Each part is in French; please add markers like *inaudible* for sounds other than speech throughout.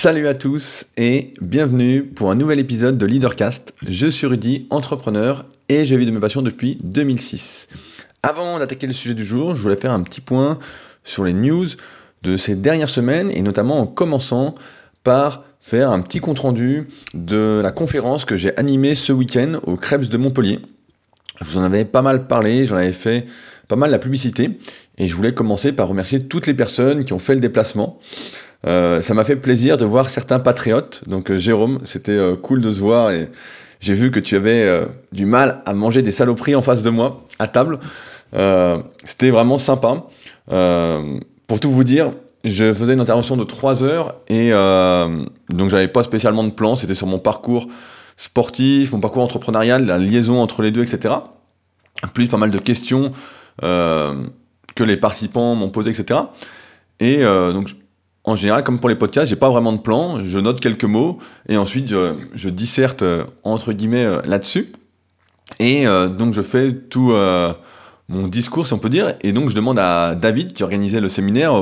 Salut à tous et bienvenue pour un nouvel épisode de Leadercast. Je suis Rudy, entrepreneur et j'ai vu de mes passions depuis 2006. Avant d'attaquer le sujet du jour, je voulais faire un petit point sur les news de ces dernières semaines et notamment en commençant par faire un petit compte-rendu de la conférence que j'ai animée ce week-end au Krebs de Montpellier. Je vous en avais pas mal parlé, j'en avais fait pas mal la publicité et je voulais commencer par remercier toutes les personnes qui ont fait le déplacement. Euh, ça m'a fait plaisir de voir certains patriotes. Donc euh, Jérôme, c'était euh, cool de se voir et j'ai vu que tu avais du mal à manger des saloperies en face de moi à table. c'était vraiment sympa. pour tout vous dire, je faisais une intervention de 3 heures et donc j'avais pas spécialement de plan. C'était sur mon parcours sportif, mon parcours entrepreneurial, la liaison entre les deux, etc. Plus pas mal de questions que les participants m'ont posées, etc. Et donc en général, comme pour les podcasts, j'ai pas vraiment de plan, je note quelques mots et ensuite je, disserte euh, entre guillemets euh, là-dessus. Et euh, donc je fais tout mon discours, si on peut dire, et donc je demande à David qui organisait le séminaire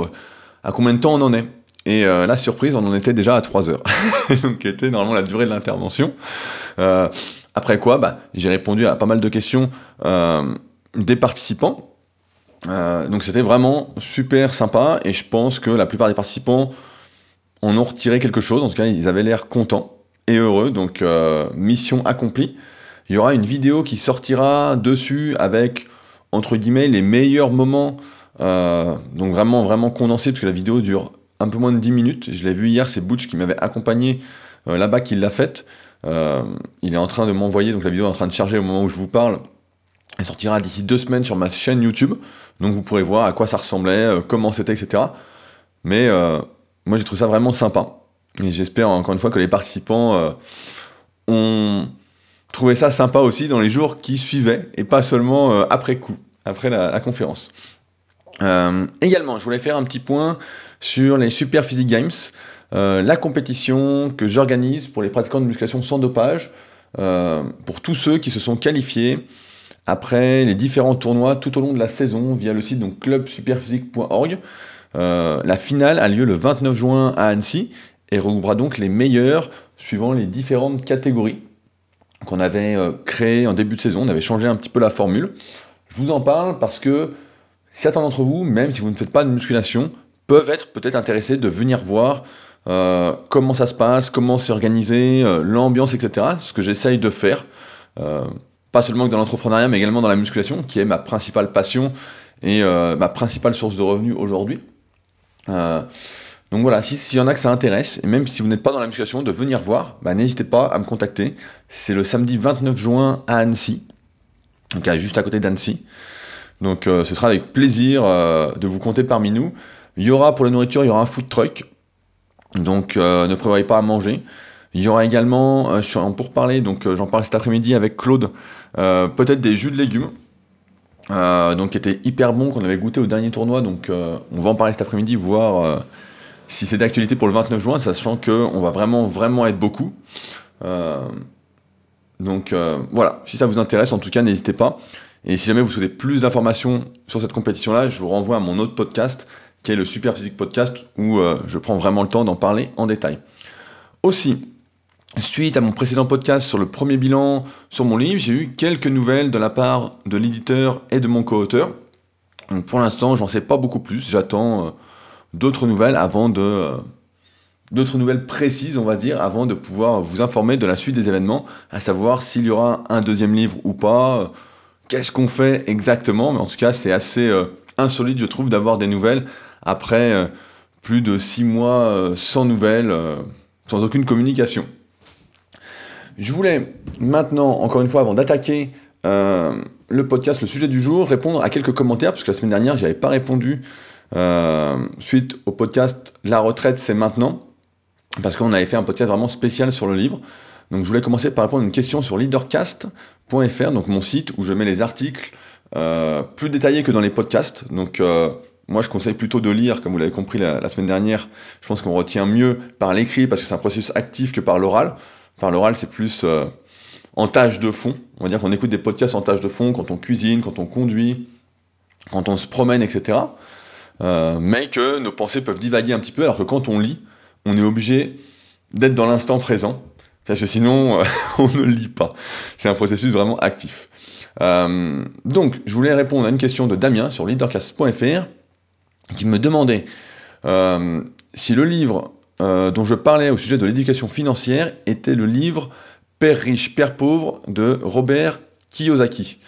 à combien de temps on en est. Et la surprise, on en était déjà à 3 heures, *laughs* donc qui était normalement la durée de l'intervention. après quoi, bah, j'ai répondu à pas mal de questions des participants. Euh, donc c'était vraiment super sympa et je pense que la plupart des participants en ont retiré quelque chose. En tout cas, ils avaient l'air contents et heureux. Donc euh, mission accomplie. Il y aura une vidéo qui sortira dessus avec entre guillemets les meilleurs moments. Euh, donc vraiment vraiment condensé parce que la vidéo dure un peu moins de 10 minutes. Je l'ai vu hier, c'est Butch qui m'avait accompagné là-bas qui l'a faite. il est en train de m'envoyer, donc la vidéo est en train de charger au moment où je vous parle. Elle sortira d'ici deux semaines sur ma chaîne YouTube. Donc vous pourrez voir à quoi ça ressemblait, euh, comment c'était, etc. Mais euh, moi j'ai trouvé ça vraiment sympa. Et j'espère encore une fois que les participants euh, ont trouvé ça sympa aussi dans les jours qui suivaient et pas seulement après coup, après la, conférence. également, je voulais faire un petit point sur les Super Physique Games, la compétition que j'organise pour les pratiquants de musculation sans dopage, pour tous ceux qui se sont qualifiés après les différents tournois tout au long de la saison via le site donc clubsuperphysique.org. Euh, la finale a lieu le 29 juin à Annecy et regroupera donc les meilleurs suivant les différentes catégories qu'on avait euh, créées en début de saison. On avait changé un petit peu la formule. Je vous en parle parce que certains d'entre vous, même si vous ne faites pas de musculation, peuvent être peut-être intéressés de venir voir euh, comment ça se passe, comment c'est organisé, l'ambiance, etc. Ce que j'essaye de faire pas seulement dans l'entrepreneuriat, mais également dans la musculation, qui est ma principale passion et euh, ma principale source de revenus aujourd'hui. Euh, donc voilà, s'il y en a que ça intéresse, et même si vous n'êtes pas dans la musculation, de venir voir, bah, n'hésitez pas à me contacter. C'est le samedi 29 juin à Annecy, donc juste à côté d'Annecy. Donc euh, ce sera avec plaisir de vous compter parmi nous. Il y aura pour la nourriture, il y aura un food truck, donc ne prévoyez pas à manger. Il y aura également, pour parler, donc j'en parle cet après-midi avec Claude, euh, peut-être des jus de légumes. Euh, donc qui étaient hyper bons, qu'on avait goûté au dernier tournoi. Donc euh, on va en parler cet après-midi, voir si c'est d'actualité pour le 29 juin, sachant qu'on va vraiment, vraiment être beaucoup. donc voilà, si ça vous intéresse, en tout cas, n'hésitez pas. Et si jamais vous souhaitez plus d'informations sur cette compétition-là, je vous renvoie à mon autre podcast, qui est le Super Physique Podcast, où je prends vraiment le temps d'en parler en détail. Aussi, Suite à mon précédent podcast sur le premier bilan sur mon livre, j'ai eu quelques nouvelles de la part de l'éditeur et de mon co-auteur. pour l'instant, j'en sais pas beaucoup plus. J'attends euh, d'autres nouvelles avant de euh, d'autres nouvelles précises, on va dire, avant de pouvoir vous informer de la suite des événements, à savoir s'il y aura un deuxième livre ou pas, euh, qu'est-ce qu'on fait exactement. Mais en tout cas, c'est assez insolite, je trouve, d'avoir des nouvelles après plus de six mois sans nouvelles, sans aucune communication. Je voulais maintenant, encore une fois, avant d'attaquer euh, le podcast, le sujet du jour, répondre à quelques commentaires, parce que la semaine dernière, je n'avais pas répondu euh, suite au podcast La retraite, c'est maintenant, parce qu'on avait fait un podcast vraiment spécial sur le livre. Donc je voulais commencer par répondre à une question sur leadercast.fr, donc mon site où je mets les articles euh, plus détaillés que dans les podcasts. Donc moi, je conseille plutôt de lire, comme vous l'avez compris la, la, semaine dernière. Je pense qu'on retient mieux par l'écrit parce que c'est un processus actif que par l'oral. Enfin, l'oral, c'est plus euh, en tâche de fond. On va dire qu'on écoute des podcasts en tâche de fond quand on cuisine, quand on conduit, quand on se promène, etc. Euh, mais que nos pensées peuvent divaguer un petit peu, alors que quand on lit, on est obligé d'être dans l'instant présent, parce que sinon, *laughs* on ne lit pas. C'est un processus vraiment actif. Euh, donc, je voulais répondre à une question de Damien sur leadercast.fr qui me demandait euh, si le livre euh, dont je parlais au sujet de l'éducation financière était le livre Père riche, Père pauvre de Robert Kiyosaki.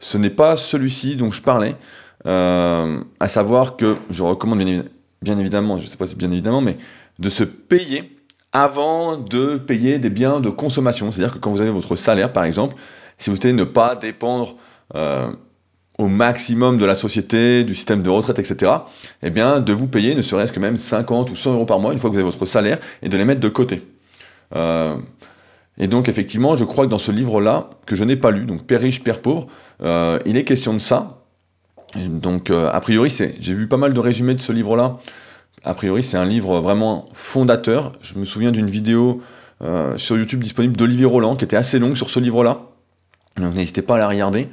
Ce n'est pas celui-ci dont je parlais, à savoir que je recommande bien, évidemment, je ne sais pas si bien évidemment, mais de se payer avant de payer des biens de consommation. C'est-à-dire que quand vous avez votre salaire, par exemple, si vous souhaitez ne pas dépendre euh, au maximum de la société, du système de retraite, etc., eh bien, de vous payer ne serait-ce que même 50 ou 100 euros par mois une fois que vous avez votre salaire et de les mettre de côté. Euh, et donc, effectivement, je crois que dans ce livre-là, que je n'ai pas lu, donc Père riche, Père pauvre, euh, il est question de ça. Donc, a priori, c'est, j'ai vu pas mal de résumés de ce livre-là. A priori, c'est un livre vraiment fondateur. Je me souviens d'une vidéo sur YouTube disponible d'Olivier Roland qui était assez longue sur ce livre-là. Donc n'hésitez pas à la regarder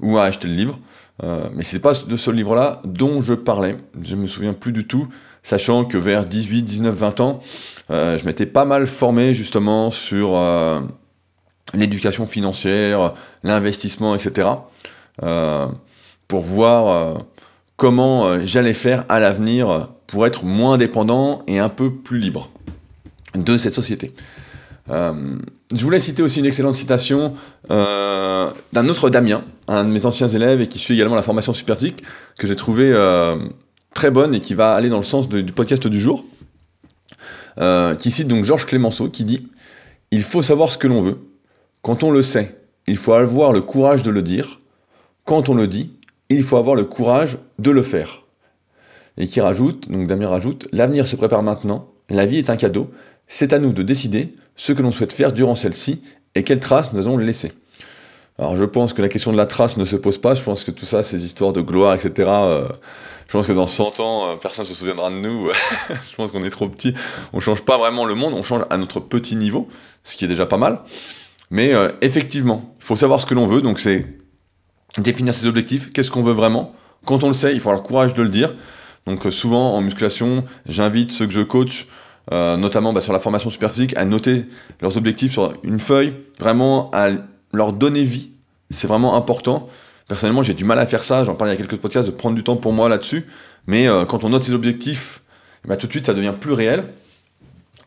ou à acheter le livre. Euh, mais c'est pas de ce livre-là dont je parlais. Je me souviens plus du tout, sachant que vers 18, 19, 20 ans, euh, je m'étais pas mal formé justement sur euh, l'éducation financière, l'investissement, etc. pour voir comment j'allais faire à l'avenir pour être moins dépendant et un peu plus libre de cette société. Euh, je voulais citer aussi une excellente citation euh, d'un autre Damien, un de mes anciens élèves et qui suit également la formation Superphysique, que j'ai trouvé euh, très bonne et qui va aller dans le sens du podcast du jour, qui cite donc Georges Clémenceau, qui dit « Il faut savoir ce que l'on veut. Quand on le sait, il faut avoir le courage de le dire. Quand on le dit, il faut avoir le courage de le faire. » Et qui rajoute, donc Damien rajoute « L'avenir se prépare maintenant, la vie est un cadeau, c'est à nous de décider ce que l'on souhaite faire durant celle-ci et quelles traces nous allons laisser. Alors je pense que la question de la trace ne se pose pas, je pense que tout ça, ces histoires de gloire, etc., euh, je pense que dans 100 ans, euh, personne ne se souviendra de nous, *laughs* je pense qu'on est trop petit, on change pas vraiment le monde, on change à notre petit niveau, ce qui est déjà pas mal, mais euh, effectivement, il faut savoir ce que l'on veut, donc c'est définir ses objectifs, qu'est-ce qu'on veut vraiment, quand on le sait, il faut avoir le courage de le dire, donc souvent en musculation, j'invite ceux que je coach, notamment bah, sur la formation superphysique, à noter leurs objectifs sur une feuille, vraiment à leur donner vie. C'est vraiment important. Personnellement, j'ai du mal à faire ça, j'en parlais il y a quelques podcasts, de prendre du temps pour moi là-dessus. Mais euh, quand on note ses objectifs, bah, tout de suite, ça devient plus réel.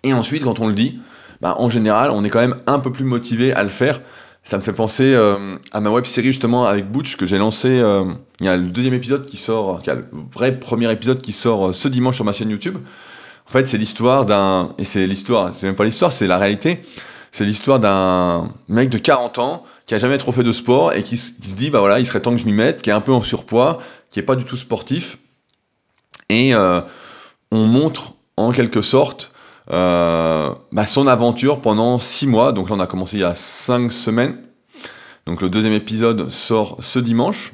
Et ensuite, quand on le dit, bah, en général, on est quand même un peu plus motivé à le faire. Ça me fait penser euh, à ma web série justement avec Butch que j'ai lancé. il y a le deuxième épisode qui sort, y a le vrai premier épisode qui sort ce dimanche sur ma chaîne YouTube. En fait, c'est l'histoire d'un. Et c'est l'histoire, c'est même pas l'histoire, c'est la réalité. C'est l'histoire d'un mec de 40 ans qui a jamais trop fait de sport et qui, se dit, bah voilà, il serait temps que je m'y mette, qui est un peu en surpoids, qui est pas du tout sportif. Et euh, on montre en quelque sorte euh, bah, son aventure pendant 6 mois. Donc là, on a commencé il y a 5 semaines. Donc le deuxième épisode sort ce dimanche.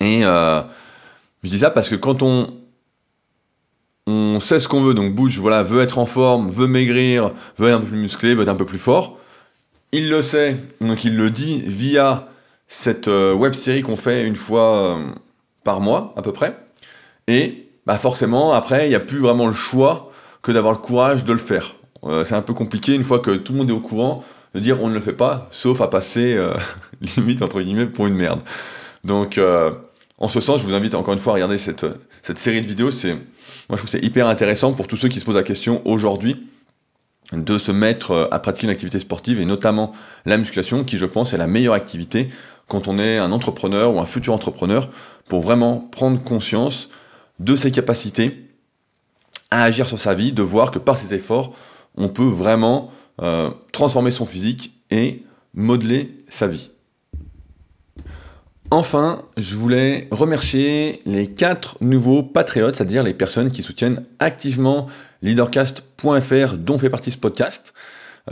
Et euh, je dis ça parce que quand on on sait ce qu'on veut, donc Bush voilà, veut être en forme, veut maigrir, veut être un peu plus musclé, veut être un peu plus fort. Il le sait, donc il le dit via cette euh, web série qu'on fait une fois euh, par mois à peu près. Et bah forcément, après, il n'y a plus vraiment le choix que d'avoir le courage de le faire. Euh, c'est un peu compliqué une fois que tout le monde est au courant de dire on ne le fait pas, sauf à passer *laughs* limite entre guillemets pour une merde. Donc en ce sens, je vous invite encore une fois à regarder cette, cette série de vidéos. C'est, moi, je trouve que c'est hyper intéressant pour tous ceux qui se posent la question aujourd'hui de se mettre euh, à pratiquer une activité sportive et notamment la musculation, qui, je pense, est la meilleure activité quand on est un entrepreneur ou un futur entrepreneur pour vraiment prendre conscience de ses capacités à agir sur sa vie, de voir que par ses efforts, on peut vraiment euh, transformer son physique et modeler sa vie. Enfin, je voulais remercier les quatre nouveaux patriotes, c'est-à-dire les personnes qui soutiennent activement leadercast.fr dont fait partie ce podcast,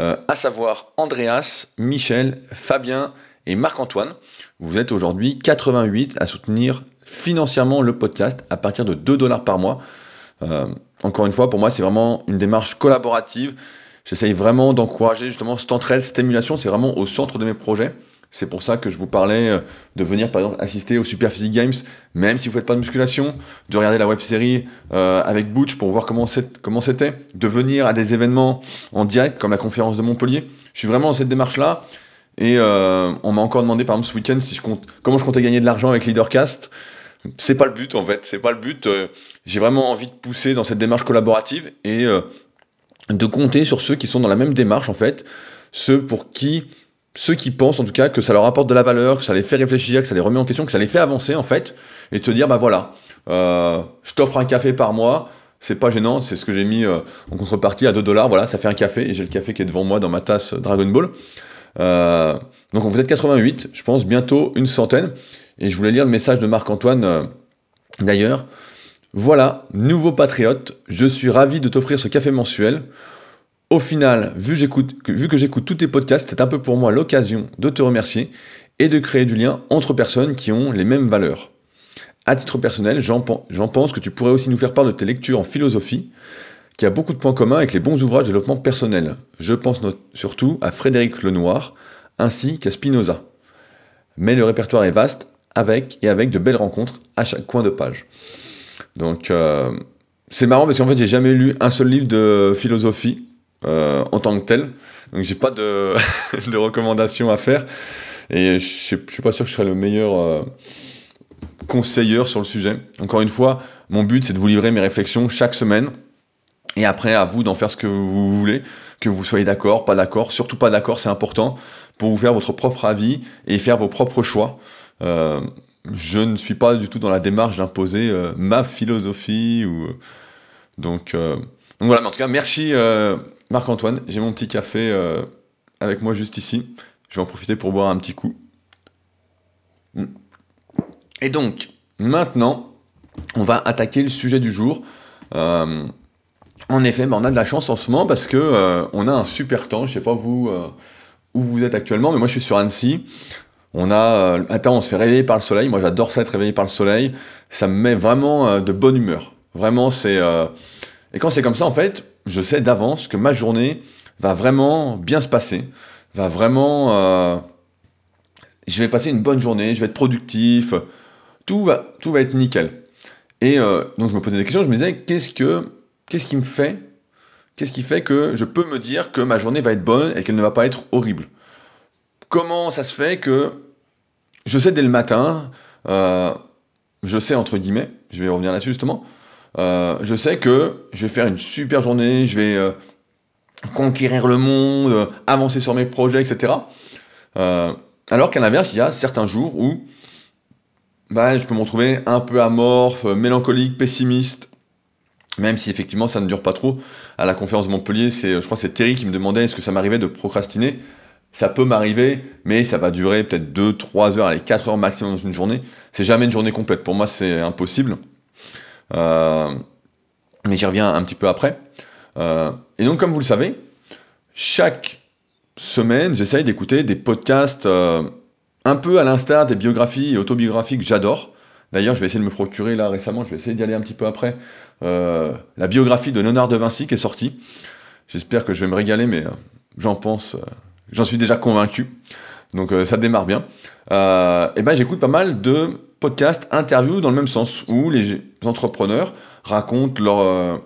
euh, à savoir Andreas, Michel, Fabien et Marc-Antoine. Vous êtes aujourd'hui 88 à soutenir financièrement le podcast à partir de 2 dollars par mois. Euh, encore une fois, pour moi, c'est vraiment une démarche collaborative. J'essaye vraiment d'encourager justement cette entraide, cette émulation, c'est vraiment au centre de mes projets C'est pour ça que je vous parlais euh, de venir par exemple assister au Super Physique Games, même si vous faites pas de musculation, de regarder la web série euh, avec Butch pour voir comment c'était, de venir à des événements en direct comme la conférence de Montpellier. Je suis vraiment dans cette démarche-là. Et euh, on m'a encore demandé par exemple ce week-end si je compte, comment je comptais gagner de l'argent avec Leadercast. C'est pas le but en fait, c'est pas le but. J'ai vraiment envie de pousser dans cette démarche collaborative et de compter sur ceux qui sont dans la même démarche en fait, ceux pour qui ceux qui pensent en tout cas que ça leur apporte de la valeur, que ça les fait réfléchir, que ça les remet en question, que ça les fait avancer en fait, et te dire bah voilà, euh, je t'offre un café par mois, c'est pas gênant, c'est ce que j'ai mis euh, en contrepartie à 2 dollars, voilà, ça fait un café, et j'ai le café qui est devant moi dans ma tasse Dragon Ball. Euh, donc vous êtes 88, je pense bientôt une centaine, et je voulais lire le message de Marc-Antoine d'ailleurs. Voilà, nouveau patriote, je suis ravi de t'offrir ce café mensuel. Au final, vu, que j'écoute tous tes podcasts, c'est un peu pour moi l'occasion de te remercier et de créer du lien entre personnes qui ont les mêmes valeurs. À titre personnel, j'en pense que tu pourrais aussi nous faire part de tes lectures en philosophie, qui a beaucoup de points communs avec les bons ouvrages de développement personnel. Je pense surtout à Frédéric Lenoir, ainsi qu'à Spinoza. Mais le répertoire est vaste, avec et avec de belles rencontres à chaque coin de page. Donc, euh, c'est marrant parce qu'en fait, j'ai jamais lu un seul livre de philosophie. Euh, en tant que tel. Donc j'ai pas de, *laughs* recommandations à faire. Et je suis pas sûr que je serai le meilleur euh, conseilleur sur le sujet. Encore une fois, mon but c'est de vous livrer mes réflexions chaque semaine. Et après, à vous d'en faire ce que vous voulez, que vous soyez d'accord, pas d'accord, surtout pas d'accord, c'est important, pour vous faire votre propre avis et faire vos propres choix. Euh, je ne suis pas du tout dans la démarche d'imposer ma philosophie ou donc, donc voilà. Mais en tout cas, merci Marc-Antoine, j'ai mon petit café euh, avec moi juste ici. Je vais en profiter pour boire un petit coup. Hmm. Et donc, maintenant, on va attaquer le sujet du jour. Euh, en effet, on a de la chance en ce moment parce que euh, on a un super temps. Je sais pas vous où vous êtes actuellement, mais moi je suis sur Annecy. On a on se fait réveiller par le soleil. Moi j'adore ça être réveillé par le soleil. Ça me met vraiment de bonne humeur. Vraiment, c'est et quand c'est comme ça, en fait, je sais d'avance que ma journée va vraiment bien se passer, va vraiment... Euh, je vais passer une bonne journée, je vais être productif, tout va, tout va être nickel. Et euh, donc je me posais des questions, je me disais, qu'est-ce, que, qu'est-ce qui me fait Qu'est-ce qui fait que je peux me dire que ma journée va être bonne et qu'elle ne va pas être horrible? Comment ça se fait que je sais dès le matin, euh, je sais entre guillemets, je vais revenir là-dessus justement, euh, je sais que je vais faire une super journée, je vais euh, conquérir le monde, euh, avancer sur mes projets, etc. alors qu'à l'inverse, il y a certains jours où bah, je peux me retrouver un peu amorphe, mélancolique, pessimiste, même si effectivement ça ne dure pas trop. À la conférence de Montpellier, c'est, je crois que c'est Terry qui me demandait est-ce que ça m'arrivait de procrastiner? Ça peut m'arriver, mais ça va durer peut-être 2, 3 heures, allez, 4 heures maximum dans une journée. C'est jamais une journée complète. Pour moi, c'est impossible. Euh, mais j'y reviens un petit peu après. Euh, et donc, comme vous le savez, chaque semaine, j'essaye d'écouter des podcasts euh, un peu à l'instar des biographies et autobiographies que j'adore. D'ailleurs, je vais essayer de me procurer là récemment, je vais essayer d'y aller un petit peu après, la biographie de Léonard de Vinci qui est sortie. J'espère que je vais me régaler, mais j'en pense, j'en suis déjà convaincu. Donc ça démarre bien. et ben j'écoute pas mal de podcast interview dans le même sens, où les entrepreneurs racontent leur, euh,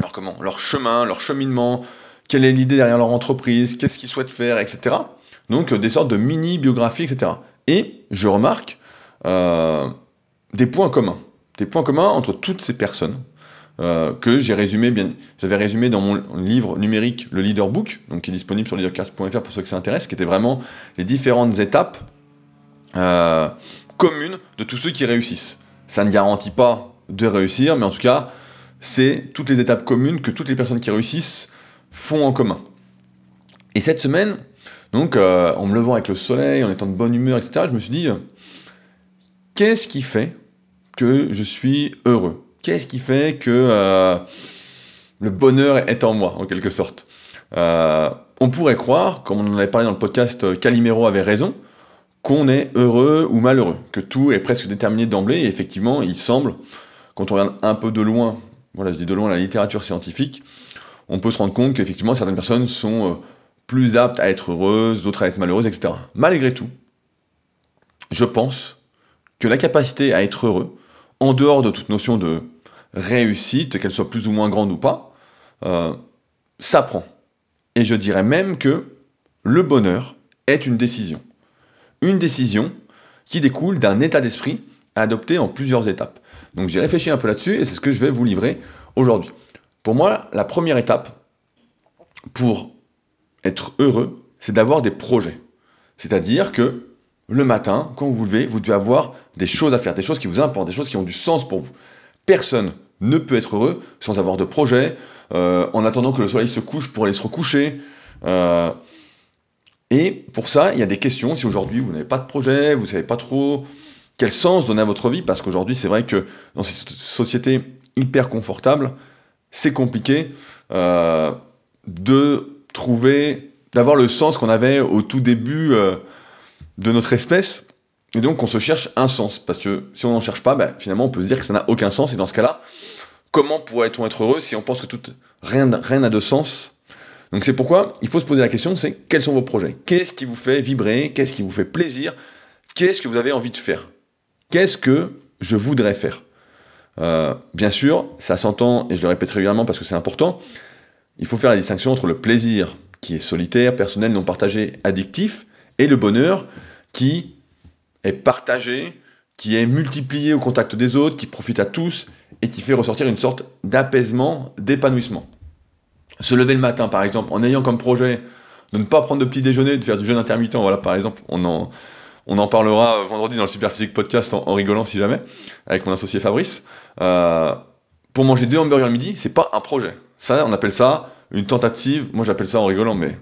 leur, comment, leur chemin, leur cheminement, quelle est l'idée derrière leur entreprise, qu'est-ce qu'ils souhaitent faire, etc. Donc euh, des sortes de mini-biographies, etc. Et je remarque euh, des points communs. Des points communs entre toutes ces personnes que j'ai résumé bien. J'avais résumé dans mon livre numérique le Leader Book, donc qui est disponible sur leadercast.fr pour ceux que ça intéresse, qui était vraiment les différentes étapes commune de tous ceux qui réussissent. Ça ne garantit pas de réussir, mais en tout cas, c'est toutes les étapes communes que toutes les personnes qui réussissent font en commun. Et cette semaine, donc euh, en me levant avec le soleil, en étant de bonne humeur, etc., je me suis dit, euh, qu'est-ce qui fait que je suis heureux? Qu'est-ce qui fait que euh, le bonheur est en moi, en quelque sorte? On pourrait croire, comme on en avait parlé dans le podcast, Calimero avait raison, qu'on est heureux ou malheureux, que tout est presque déterminé d'emblée, et effectivement, il semble, quand on regarde un peu de loin, voilà, je dis de loin la littérature scientifique, on peut se rendre compte qu'effectivement, certaines personnes sont euh, plus aptes à être heureuses, d'autres à être malheureuses, etc. Malgré tout, je pense que la capacité à être heureux, en dehors de toute notion de réussite, qu'elle soit plus ou moins grande ou pas, euh, s'apprend. Et je dirais même que le bonheur est une décision. Une décision qui découle d'un état d'esprit adopté en plusieurs étapes. Donc j'ai réfléchi un peu là-dessus et c'est ce que je vais vous livrer aujourd'hui. Pour moi, la première étape pour être heureux, c'est d'avoir des projets. C'est-à-dire que le matin, quand vous vous levez, vous devez avoir des choses à faire, des choses qui vous importent, des choses qui ont du sens pour vous. Personne ne peut être heureux sans avoir de projets, euh, en attendant que le soleil se couche pour aller se recoucher. Euh, et pour ça, il y a des questions. Si aujourd'hui vous n'avez pas de projet, vous ne savez pas trop quel sens donner à votre vie, parce qu'aujourd'hui c'est vrai que dans cette société hyper confortable, c'est compliqué euh, de trouver, d'avoir le sens qu'on avait au tout début de notre espèce. Et donc on se cherche un sens, parce que si on n'en cherche pas, ben, finalement on peut se dire que ça n'a aucun sens, et dans ce cas-là, comment pourrait-on être heureux si on pense que tout, rien n'a de sens Donc c'est pourquoi il faut se poser la question, c'est quels sont vos projets? Qu'est-ce qui vous fait vibrer? Qu'est-ce qui vous fait plaisir? Qu'est-ce que vous avez envie de faire? Qu'est-ce que je voudrais faire? Euh, Bien sûr, ça s'entend, et je le répète régulièrement parce que c'est important, il faut faire la distinction entre le plaisir qui est solitaire, personnel, non partagé, addictif, et le bonheur qui est partagé, qui est multiplié au contact des autres, qui profite à tous et qui fait ressortir une sorte d'apaisement, d'épanouissement. Se lever le matin, par exemple, en ayant comme projet de ne pas prendre de petit déjeuner, de faire du jeûne intermittent, voilà, par exemple, on en, on en parlera vendredi dans le Superphysique Podcast en, rigolant si jamais, avec mon associé Fabrice. Euh, pour manger deux hamburgers le midi, c'est pas un projet. Ça, on appelle ça une tentative. Moi, j'appelle ça en rigolant, mais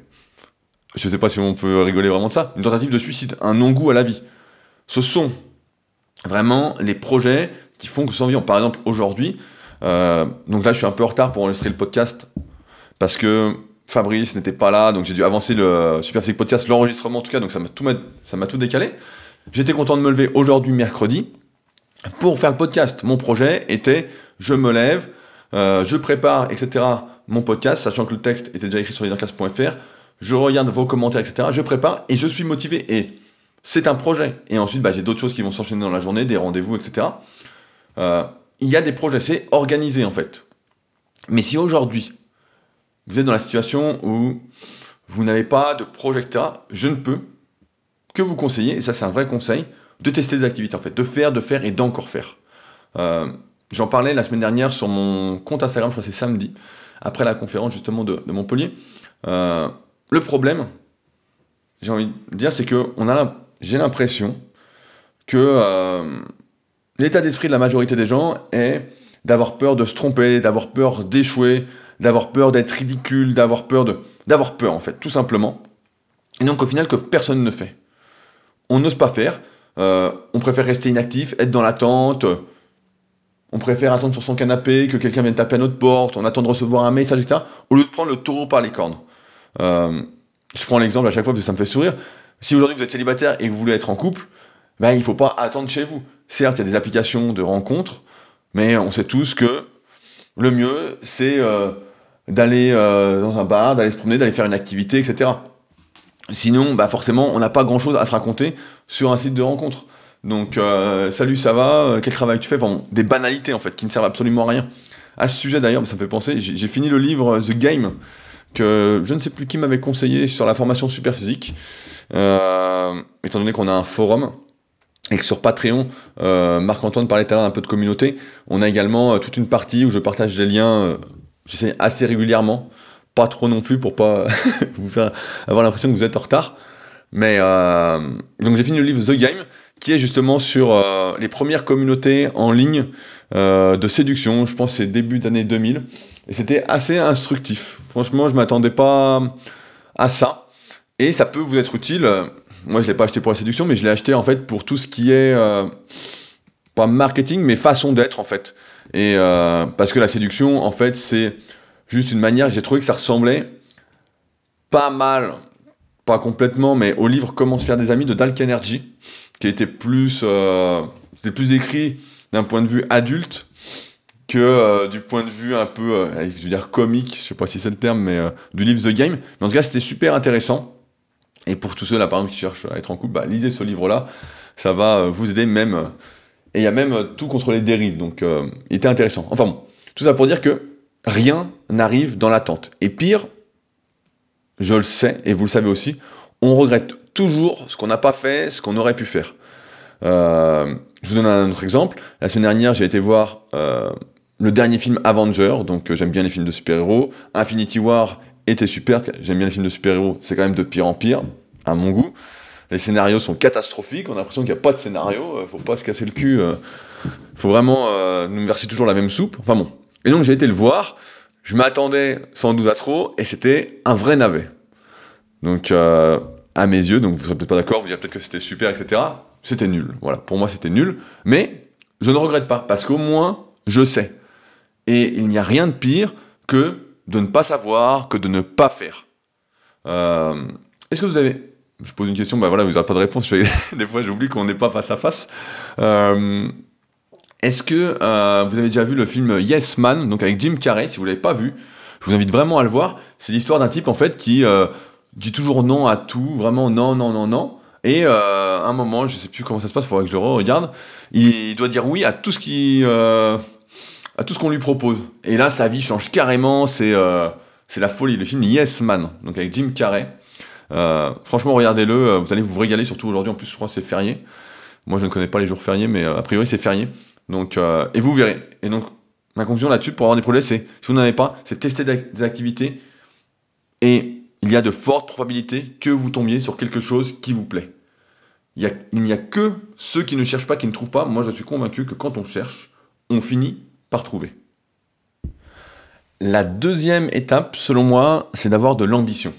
je sais pas si on peut rigoler vraiment de ça. Une tentative de suicide, un non-goût à la vie. Ce sont vraiment les projets qui font que nous Par exemple, aujourd'hui, euh, donc là, je suis un peu en retard pour enregistrer le podcast parce que Fabrice n'était pas là, donc j'ai dû avancer le Super Sick Podcast, l'enregistrement en tout cas, donc ça m'a tout, ça tout décalé. J'étais content de me lever aujourd'hui, mercredi, pour faire le podcast. Mon projet était, je me lève, euh, je prépare, etc., mon podcast, sachant que le texte était déjà écrit sur leadercast.fr, je regarde vos commentaires, etc., je prépare, et je suis motivé, et c'est un projet. Et ensuite, bah, j'ai d'autres choses qui vont s'enchaîner dans la journée, des rendez-vous, etc. Euh, il y a des projets, c'est organisé en fait. Mais si aujourd'hui, vous êtes dans la situation où vous n'avez pas de projet, etc., je ne peux que vous conseiller, et ça c'est un vrai conseil, de tester des activités en fait, de faire, de faire et d'encore faire. Euh, j'en parlais la semaine dernière sur mon compte Instagram, je crois que c'est samedi, après la conférence justement de, Montpellier. Euh, le problème, j'ai envie de dire, c'est que a, j'ai l'impression que L'état d'esprit de la majorité des gens est d'avoir peur de se tromper, d'avoir peur d'échouer, d'avoir peur d'être ridicule, d'avoir peur de... d'avoir peur en fait, tout simplement. Et donc au final que personne ne fait. On n'ose pas faire, euh, on préfère rester inactif, être dans l'attente, on préfère attendre sur son canapé, que quelqu'un vienne taper à notre porte, on attend de recevoir un message, etc. Au lieu de prendre le taureau par les cornes. Euh, je prends l'exemple à chaque fois parce que ça me fait sourire. Si aujourd'hui vous êtes célibataire et que vous voulez être en couple, ben, il ne faut pas attendre chez vous. Certes, il y a des applications de rencontres, mais on sait tous que le mieux, c'est euh, d'aller euh, dans un bar, d'aller se promener, d'aller faire une activité, etc. Sinon, bah forcément, on n'a pas grand-chose à se raconter sur un site de rencontre. Donc, euh, salut, ça va Quel travail tu fais? Des banalités, en fait, qui ne servent absolument à rien. À ce sujet, d'ailleurs, ça me fait penser, j'ai fini le livre The Game, que je ne sais plus qui m'avait conseillé sur la formation super physique, étant donné qu'on a un forum et que sur Patreon, euh, Marc-Antoine parlait tout à l'heure un peu de communauté, on a également euh, toute une partie où je partage des liens, euh, j'essaie assez régulièrement, pas trop non plus pour pas *laughs* vous faire avoir l'impression que vous êtes en retard. Mais donc j'ai fini le livre The Game, qui est justement sur les premières communautés en ligne de séduction, je pense c'est début d'année 2000, et c'était assez instructif. Franchement, je m'attendais pas à ça, et ça peut vous être utile moi je l'ai pas acheté pour la séduction, mais je l'ai acheté en fait pour tout ce qui est euh, pas marketing, mais façon d'être en fait. Et euh, parce que la séduction, en fait, c'est juste une manière. J'ai trouvé que ça ressemblait pas mal, pas complètement, mais au livre Comment se faire des amis de Dalk Energy, qui était plus, euh, plus écrit d'un point de vue adulte que du point de vue un peu, je veux dire comique, je sais pas si c'est le terme, mais du livre The Game. Mais en tout cas, c'était super intéressant. Et pour tous ceux là, par exemple, qui cherchent à être en couple, bah, lisez ce livre-là. Ça va vous aider même. Et il y a même tout contre les dérives. Donc, il était intéressant. Enfin bon, tout ça pour dire que rien n'arrive dans l'attente. Et pire, je le sais, et vous le savez aussi, on regrette toujours ce qu'on n'a pas fait, ce qu'on aurait pu faire. Euh, je vous donne un autre exemple. La semaine dernière, j'ai été voir euh, le dernier film Avenger, donc euh, j'aime bien les films de super-héros. Infinity War était super, j'aime bien les films de super-héros, c'est quand même de pire en pire, à mon goût. Les scénarios sont catastrophiques, on a l'impression qu'il n'y a pas de scénario, faut pas se casser le cul, faut vraiment nous verser toujours la même soupe. Enfin bon. Et donc j'ai été le voir, je m'attendais sans doute à trop, et c'était un vrai navet. Donc à mes yeux, donc vous serez peut-être pas d'accord, vous direz peut-être que c'était super, etc. C'était nul. Voilà, pour moi c'était nul. Mais je ne regrette pas, parce qu'au moins je sais. Et il n'y a rien de pire que de ne pas savoir, que de ne pas faire. Euh, est-ce que vous avez. Je pose une question, bah voilà, vous n'avez pas de réponse. *laughs* Des fois j'oublie qu'on n'est pas face à face. Euh, est-ce que euh, vous avez déjà vu le film Yes Man, donc avec Jim Carrey Si vous ne l'avez pas vu, je vous invite vraiment à le voir. C'est l'histoire d'un type en fait qui dit toujours non à tout, vraiment non, non, non, non. Et euh, à un moment, je sais plus comment ça se passe, il faudrait que je le regarde, il doit dire oui à tout ce qui, euh, à tout ce qu'on lui propose. Et là, sa vie change carrément. C'est, euh, c'est la folie. Le film Yes Man, donc avec Jim Carrey. Franchement, regardez-le. Vous allez vous régaler. Surtout aujourd'hui, en plus, je crois que c'est férié. Moi, je ne connais pas les jours fériés, mais a priori, c'est férié. Donc, et vous verrez. Et donc, ma conclusion là-dessus, pour avoir des projets, c'est si vous n'en avez pas, c'est tester des activités et il y a de fortes probabilités que vous tombiez sur quelque chose qui vous plaît. Il, n'y a que ceux qui ne cherchent pas qui ne trouvent pas. Moi, je suis convaincu que quand on cherche, on finit par trouver. La deuxième étape, selon moi, c'est d'avoir de l'ambition.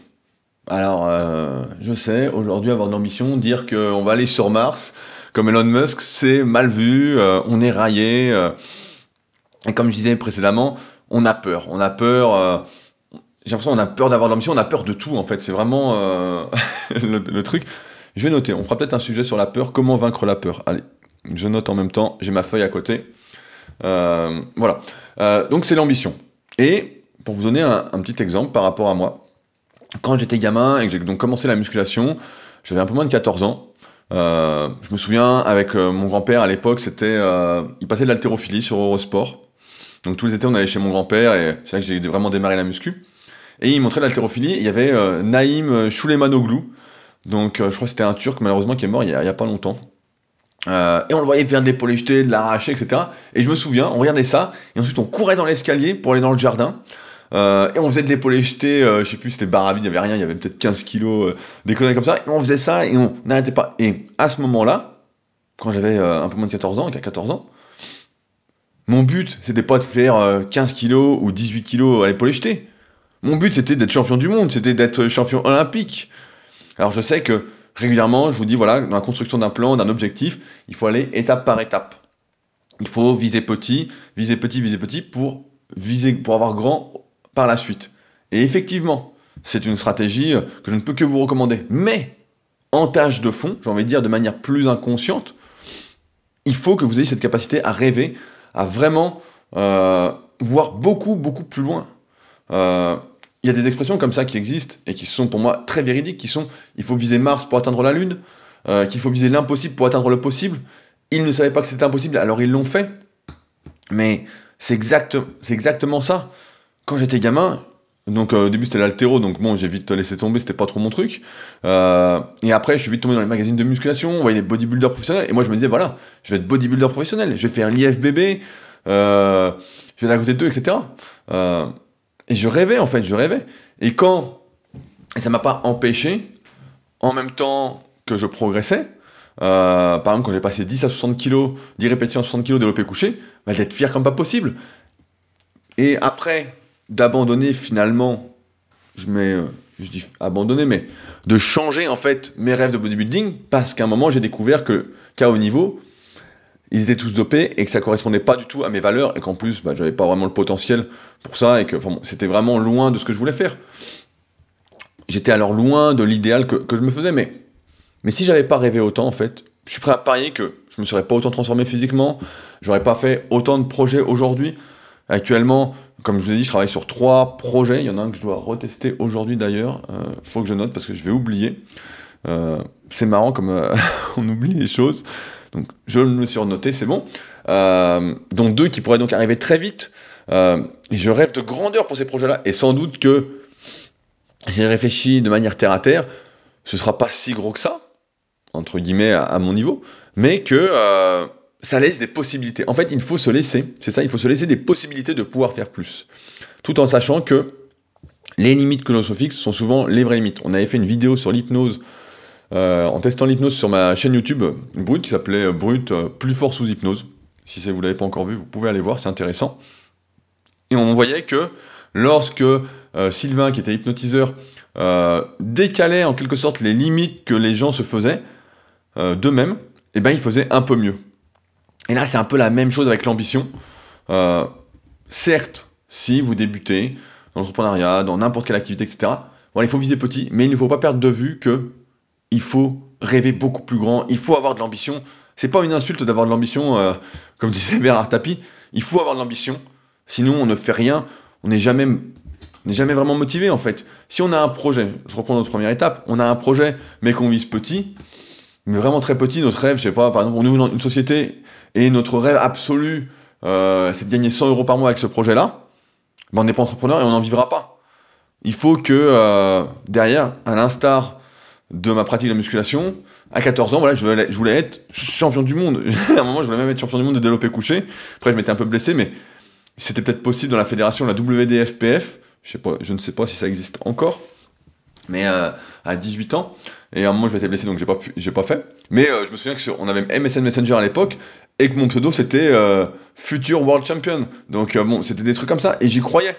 Alors, euh, je sais, aujourd'hui, avoir de l'ambition, dire qu'on va aller sur Mars, comme Elon Musk, c'est mal vu, euh, on est raillé. Euh, et comme je disais précédemment, on a peur. On a peur j'ai l'impression qu'on a peur d'avoir de l'ambition, on a peur de tout en fait. C'est vraiment *laughs* le, truc. Je vais noter, on fera peut-être un sujet sur la peur, comment vaincre la peur? Allez, je note en même temps, j'ai ma feuille à côté. Voilà. Donc c'est l'ambition. Et pour vous donner un, petit exemple par rapport à moi, quand j'étais gamin et que j'ai donc commencé la musculation, j'avais un peu moins de 14 ans. je me souviens avec mon grand-père à l'époque, c'était, il passait de l'haltérophilie sur Eurosport. Donc tous les étés on allait chez mon grand-père et c'est là que j'ai vraiment démarré la muscu. Et il montrait l'haltérophilie. Il y avait euh, Naïm Choulemanoglu. Donc euh, je crois que c'était un Turc malheureusement qui est mort il n'y a, pas longtemps. Euh, et on le voyait faire de l'épaule jeter, de l'arracher, etc. Et je me souviens, on regardait ça, et ensuite on courait dans l'escalier pour aller dans le jardin. Et on faisait de l'épaule jeter, je sais plus, c'était barre à vide, il n'y avait rien, il y avait peut-être 15 kilos, des conneries comme ça. Et on faisait ça et on n'arrêtait pas. Et à ce moment-là, quand j'avais un peu moins de 14 ans, 14 ans, mon but, c'était pas de faire 15 kilos ou 18 kilos à l'épaule jeter. Mon but, c'était d'être champion du monde, c'était d'être champion olympique. Alors je sais que régulièrement, je vous dis, voilà, dans la construction d'un plan, d'un objectif, il faut aller étape par étape. Il faut viser petit, viser petit, viser petit pour, viser, pour avoir grand par la suite. Et effectivement, c'est une stratégie que je ne peux que vous recommander. Mais, en tâche de fond, j'ai envie de dire de manière plus inconsciente, il faut que vous ayez cette capacité à rêver, à vraiment euh, voir beaucoup, beaucoup plus loin. Euh, il y a des expressions comme ça qui existent et qui sont pour moi très véridiques, qui sont il faut viser Mars pour atteindre la Lune, euh, qu'il faut viser l'impossible pour atteindre le possible. Ils ne savaient pas que c'était impossible, alors ils l'ont fait. Mais c'est exact, exactement ça. Quand j'étais gamin, donc euh, au début c'était l'altéro, donc bon j'ai vite laissé tomber, c'était pas trop mon truc. Euh, et après je suis vite tombé dans les magazines de musculation, on voyait des bodybuilders professionnels, et moi je me disais voilà, je vais être bodybuilder professionnel, je vais faire l'IFBB, je vais être à côté d'eux, etc. Et je rêvais, en fait, je rêvais. Et quand, et ça m'a pas empêché, en même temps que je progressais, euh, par exemple, quand j'ai passé 10 à 60 kg, 10 répétitions à 60 kg développé couché, bah, d'être fier comme pas possible. Et après, d'abandonner finalement, je mets, euh, je dis abandonner, mais de changer en fait mes rêves de bodybuilding, parce qu'à un moment, j'ai découvert que, qu'à haut niveau, ils étaient tous dopés et que ça correspondait pas du tout à mes valeurs et qu'en plus, bah, j'avais pas vraiment le potentiel pour ça et que c'était vraiment loin de ce que je voulais faire. J'étais alors loin de l'idéal que, je me faisais, mais, mais si j'avais pas rêvé autant, en fait, je suis prêt à parier que je me serais pas autant transformé physiquement, j'aurais pas fait autant de projets aujourd'hui. Actuellement, comme je vous ai dit, je travaille sur trois projets. Il y en a un que je dois retester aujourd'hui d'ailleurs. Il euh, faut que je note parce que je vais oublier. Euh, c'est marrant comme euh, *laughs* on oublie les choses. Donc je me suis renoté, c'est bon. dont deux qui pourraient donc arriver très vite. je rêve de grandeur pour ces projets-là. Et sans doute que j'ai réfléchi de manière terre à terre, ce sera pas si gros que ça, entre guillemets, à, mon niveau, mais que ça laisse des possibilités. En fait, il faut se laisser, c'est ça, il faut se laisser des possibilités de pouvoir faire plus. Tout en sachant que les limites que l'on se fixe sont souvent les vraies limites. On avait fait une vidéo sur l'hypnose, euh, en testant l'hypnose sur ma chaîne YouTube Brut, qui s'appelait Brut euh, plus fort sous hypnose. Si vous ne l'avez pas encore vu, vous pouvez aller voir, c'est intéressant. Et on voyait que lorsque euh, Sylvain, qui était hypnotiseur, décalait en quelque sorte les limites que les gens se faisaient d'eux-mêmes, eh ben, il faisait un peu mieux. Et là, c'est un peu la même chose avec l'ambition. Euh, certes, si vous débutez dans l'entrepreneuriat, dans n'importe quelle activité, etc., il faut viser petit, mais il ne faut pas perdre de vue que il faut rêver beaucoup plus grand, il faut avoir de l'ambition. C'est pas une insulte d'avoir de l'ambition, euh, comme disait Bernard Tapie. Il faut avoir de l'ambition, sinon on ne fait rien, on n'est jamais, jamais vraiment motivé en fait. Si on a un projet, je reprends notre première étape, on a un projet mais qu'on vise petit, mais vraiment très petit, notre rêve, je sais pas, par exemple, on ouvre une société et notre rêve absolu, euh, c'est de gagner 100 euros par mois avec ce projet-là, ben on n'est pas entrepreneur et on n'en vivra pas. Il faut que euh, derrière, à l'instar de ma pratique de musculation, à 14 ans, voilà, je voulais, je voulais être champion du monde. *laughs* à un moment, je voulais même être champion du monde de développé couché. Après, je m'étais un peu blessé, mais c'était peut-être possible dans la fédération, la WDFPF. Je, sais pas, je ne sais pas si ça existe encore mais euh, à 18 ans. Et à un moment, je m'étais blessé, donc j'ai pas, j'ai pas fait. Mais je me souviens qu'on avait MSN Messenger à l'époque, et que mon pseudo c'était euh, Future World Champion. Donc euh, bon, c'était des trucs comme ça, et j'y croyais.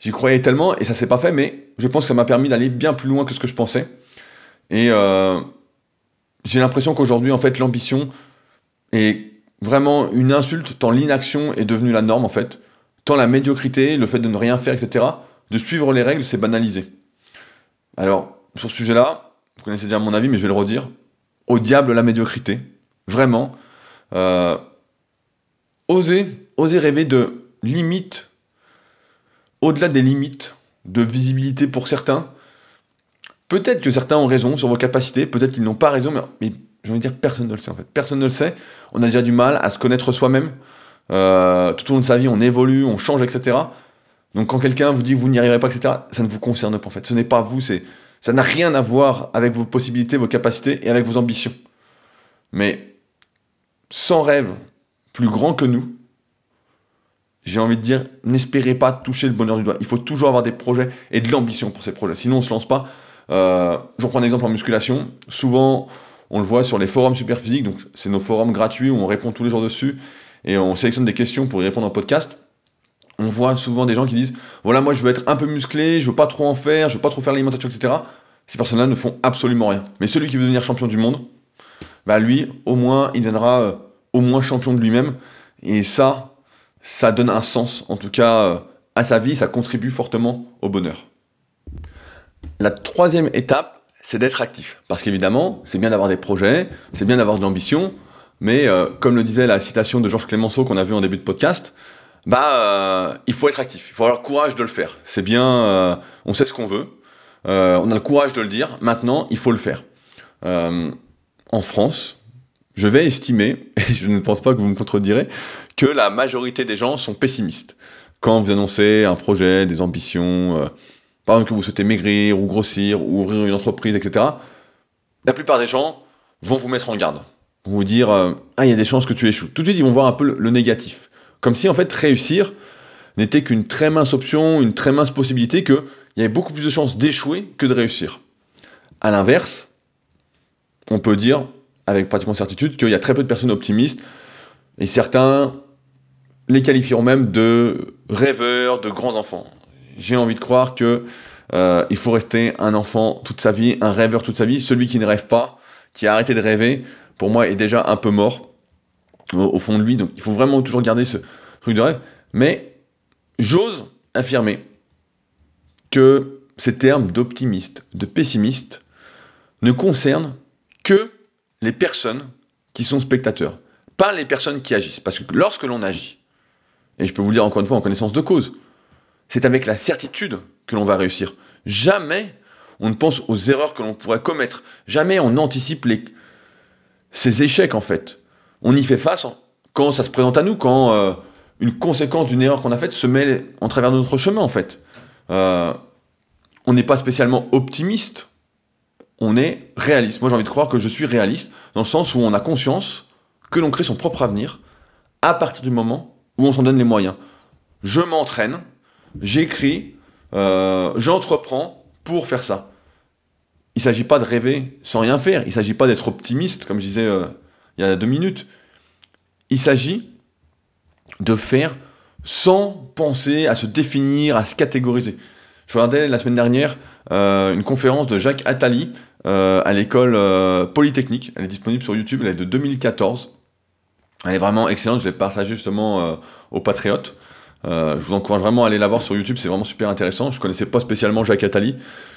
J'y croyais tellement, et ça s'est pas fait, mais je pense que ça m'a permis d'aller bien plus loin que ce que je pensais. Et euh, j'ai l'impression qu'aujourd'hui, en fait, l'ambition est vraiment une insulte, tant l'inaction est devenue la norme, en fait. Tant la médiocrité, le fait de ne rien faire, etc., de suivre les règles, c'est banalisé. Alors, sur ce sujet-là, vous connaissez déjà mon avis, mais je vais le redire. Au diable la médiocrité. Vraiment. Euh, oser, oser rêver de limites, au-delà des limites de visibilité pour certains. Peut-être que certains ont raison sur vos capacités, peut-être qu'ils n'ont pas raison, mais, mais j'ai envie de dire personne ne le sait en fait. Personne ne le sait. On a déjà du mal à se connaître soi-même. Euh, tout au long de sa vie, on évolue, on change, etc. Donc quand quelqu'un vous dit que vous n'y arriverez pas, etc., ça ne vous concerne pas en fait. Ce n'est pas vous, c'est ça n'a rien à voir avec vos possibilités, vos capacités et avec vos ambitions. Mais sans rêve plus grand que nous, j'ai envie de dire, n'espérez pas toucher le bonheur du doigt. Il faut toujours avoir des projets et de l'ambition pour ces projets. Sinon, on ne se lance pas. Euh, je reprends un exemple en musculation. Souvent, on le voit sur les forums Superphysique. Donc, c'est nos forums gratuits où on répond tous les jours dessus et on sélectionne des questions pour y répondre en podcast. On voit souvent des gens qui disent Voilà, moi, je veux être un peu musclé, je veux pas trop en faire, je veux pas trop faire l'alimentation, etc. Ces personnes-là ne font absolument rien. Mais celui qui veut devenir champion du monde, bah lui, au moins, il deviendra euh, au moins champion de lui-même. Et ça, ça donne un sens, en tout cas, euh, à sa vie, ça contribue fortement au bonheur. La troisième étape, c'est d'être actif. Parce qu'évidemment, c'est bien d'avoir des projets, c'est bien d'avoir de l'ambition, mais euh, comme le disait la citation de Georges Clémenceau qu'on a vu en début de podcast, bah, il faut être actif, il faut avoir le courage de le faire. C'est bien, on sait ce qu'on veut, on a le courage de le dire, maintenant, il faut le faire en France, je vais estimer, *laughs* et je ne pense pas que vous me contredirez, que la majorité des gens sont pessimistes. Quand vous annoncez un projet, des ambitions, euh, par exemple que vous souhaitez maigrir ou grossir ou ouvrir une entreprise, etc., la plupart des gens vont vous mettre en garde. Vont vous dire euh, Ah, il y a des chances que tu échoues. Tout de suite, ils vont voir un peu le négatif. Comme si en fait réussir n'était qu'une très mince option, une très mince possibilité, qu'il y avait beaucoup plus de chances d'échouer que de réussir. A l'inverse, on peut dire avec pratiquement certitude qu'il y a très peu de personnes optimistes et certains les qualifieront même de rêveurs, de grands enfants. J'ai envie de croire que euh, il faut rester un enfant toute sa vie, un rêveur toute sa vie. Celui qui ne rêve pas, qui a arrêté de rêver, pour moi est déjà un peu mort au, fond de lui. Donc il faut vraiment toujours garder ce truc de rêve. Mais j'ose affirmer que ces termes d'optimiste, de pessimiste, ne concernent que les personnes qui sont spectateurs, pas les personnes qui agissent. Parce que lorsque l'on agit, et je peux vous le dire encore une fois en connaissance de cause, c'est avec la certitude que l'on va réussir. Jamais on ne pense aux erreurs que l'on pourrait commettre. Jamais on anticipe les... ces échecs en fait. On y fait face quand ça se présente à nous, quand euh, une conséquence d'une erreur qu'on a faite se met en travers de notre chemin en fait. Euh, on n'est pas spécialement optimiste, on est réaliste. Moi j'ai envie de croire que je suis réaliste, dans le sens où on a conscience que l'on crée son propre avenir à partir du moment où on s'en donne les moyens. Je m'entraîne, j'écris, euh, j'entreprends pour faire ça. Il ne s'agit pas de rêver sans rien faire, il ne s'agit pas d'être optimiste, comme je disais il y a deux minutes. Il s'agit de faire sans penser à se définir, à se catégoriser. Je regardais la semaine dernière euh, une conférence de Jacques Attali à l'école Polytechnique. Elle est disponible sur YouTube, elle est de 2014. Elle est vraiment excellente, je l'ai partagée justement aux Patriotes. Euh, je vous encourage vraiment à aller la voir sur YouTube, c'est vraiment super intéressant. Je connaissais pas spécialement Jacques Attali.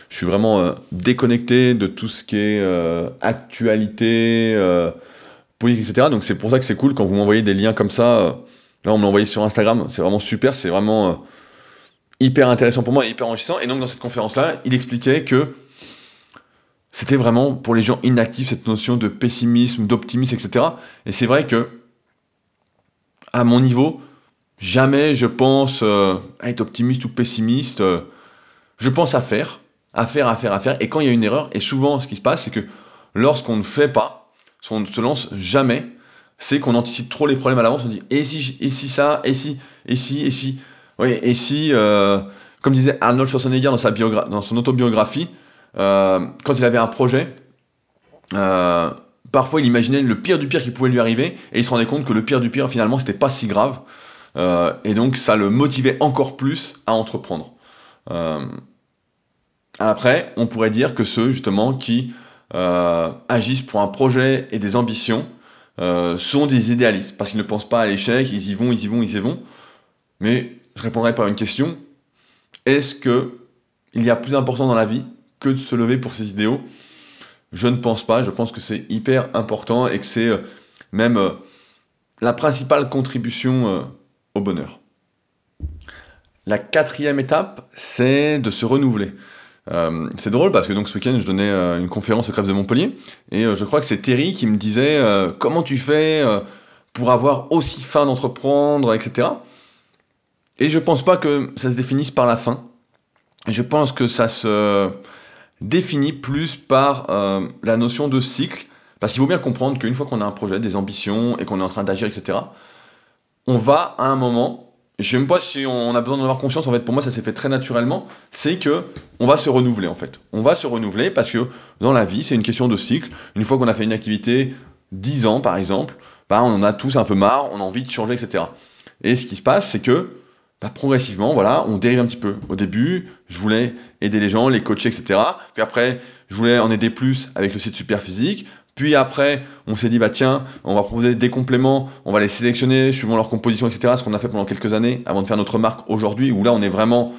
Je suis vraiment euh, déconnecté de tout ce qui est euh, actualité, etc. Donc c'est pour ça que c'est cool quand vous m'envoyez des liens comme ça. là, on me envoyé sur Instagram. C'est vraiment super. C'est vraiment hyper intéressant pour moi et hyper enrichissant. Et donc dans cette conférence-là, il expliquait que c'était vraiment pour les gens inactifs cette notion de pessimisme, d'optimisme, etc. Et c'est vrai que à mon niveau, Jamais je pense euh, être optimiste ou pessimiste. Euh, je pense à faire, à faire, à faire, à faire. Et quand il y a une erreur, et souvent ce qui se passe, c'est que lorsqu'on ne fait pas, si on ne se lance jamais, c'est qu'on anticipe trop les problèmes à l'avance. On dit et si, et si ça, et si, et si, et si. Oui, et si, euh, comme disait Arnold Schwarzenegger dans, sa dans son autobiographie, quand il avait un projet, parfois il imaginait le pire du pire qui pouvait lui arriver, et il se rendait compte que le pire du pire, finalement, c'était pas si grave. Euh, et donc ça le motivait encore plus à entreprendre. Euh, après, on pourrait dire que ceux justement qui euh, agissent pour un projet et des ambitions sont des idéalistes, parce qu'ils ne pensent pas à l'échec, ils y vont, ils y vont, ils y vont. Mais je répondrai par une question. Est-ce que il y a plus important dans la vie que de se lever pour ses idéaux? Je ne pense pas. Je pense que c'est hyper important et que c'est même la principale contribution au bonheur. La quatrième étape, c'est de se renouveler. Euh, c'est drôle parce que donc ce week-end je donnais euh, une conférence au Crève de Montpellier et euh, je crois que c'est Terry qui me disait comment tu fais pour avoir aussi faim d'entreprendre, etc. Et je pense pas que ça se définisse par la faim. Je pense que ça se définit plus par la notion de cycle. Parce qu'il faut bien comprendre qu'une fois qu'on a un projet, des ambitions et qu'on est en train d'agir, etc., on va à un moment, je sais même pas si on a besoin d'en avoir conscience, en fait pour moi ça s'est fait très naturellement, c'est que on va se renouveler en fait. On va se renouveler parce que dans la vie c'est une question de cycle. Une fois qu'on a fait une activité 10 ans par exemple, bah, on en a tous un peu marre, on a envie de changer, etc. Et ce qui se passe c'est que bah, progressivement, voilà, on dérive un petit peu. Au début, je voulais aider les gens, les coacher, etc. Puis après, je voulais en aider plus avec le site Super Physique. Puis après, on s'est dit, bah tiens, on va proposer des compléments, on va les sélectionner suivant leur composition, etc. Ce qu'on a fait pendant quelques années avant de faire notre marque aujourd'hui, où là, on est vraiment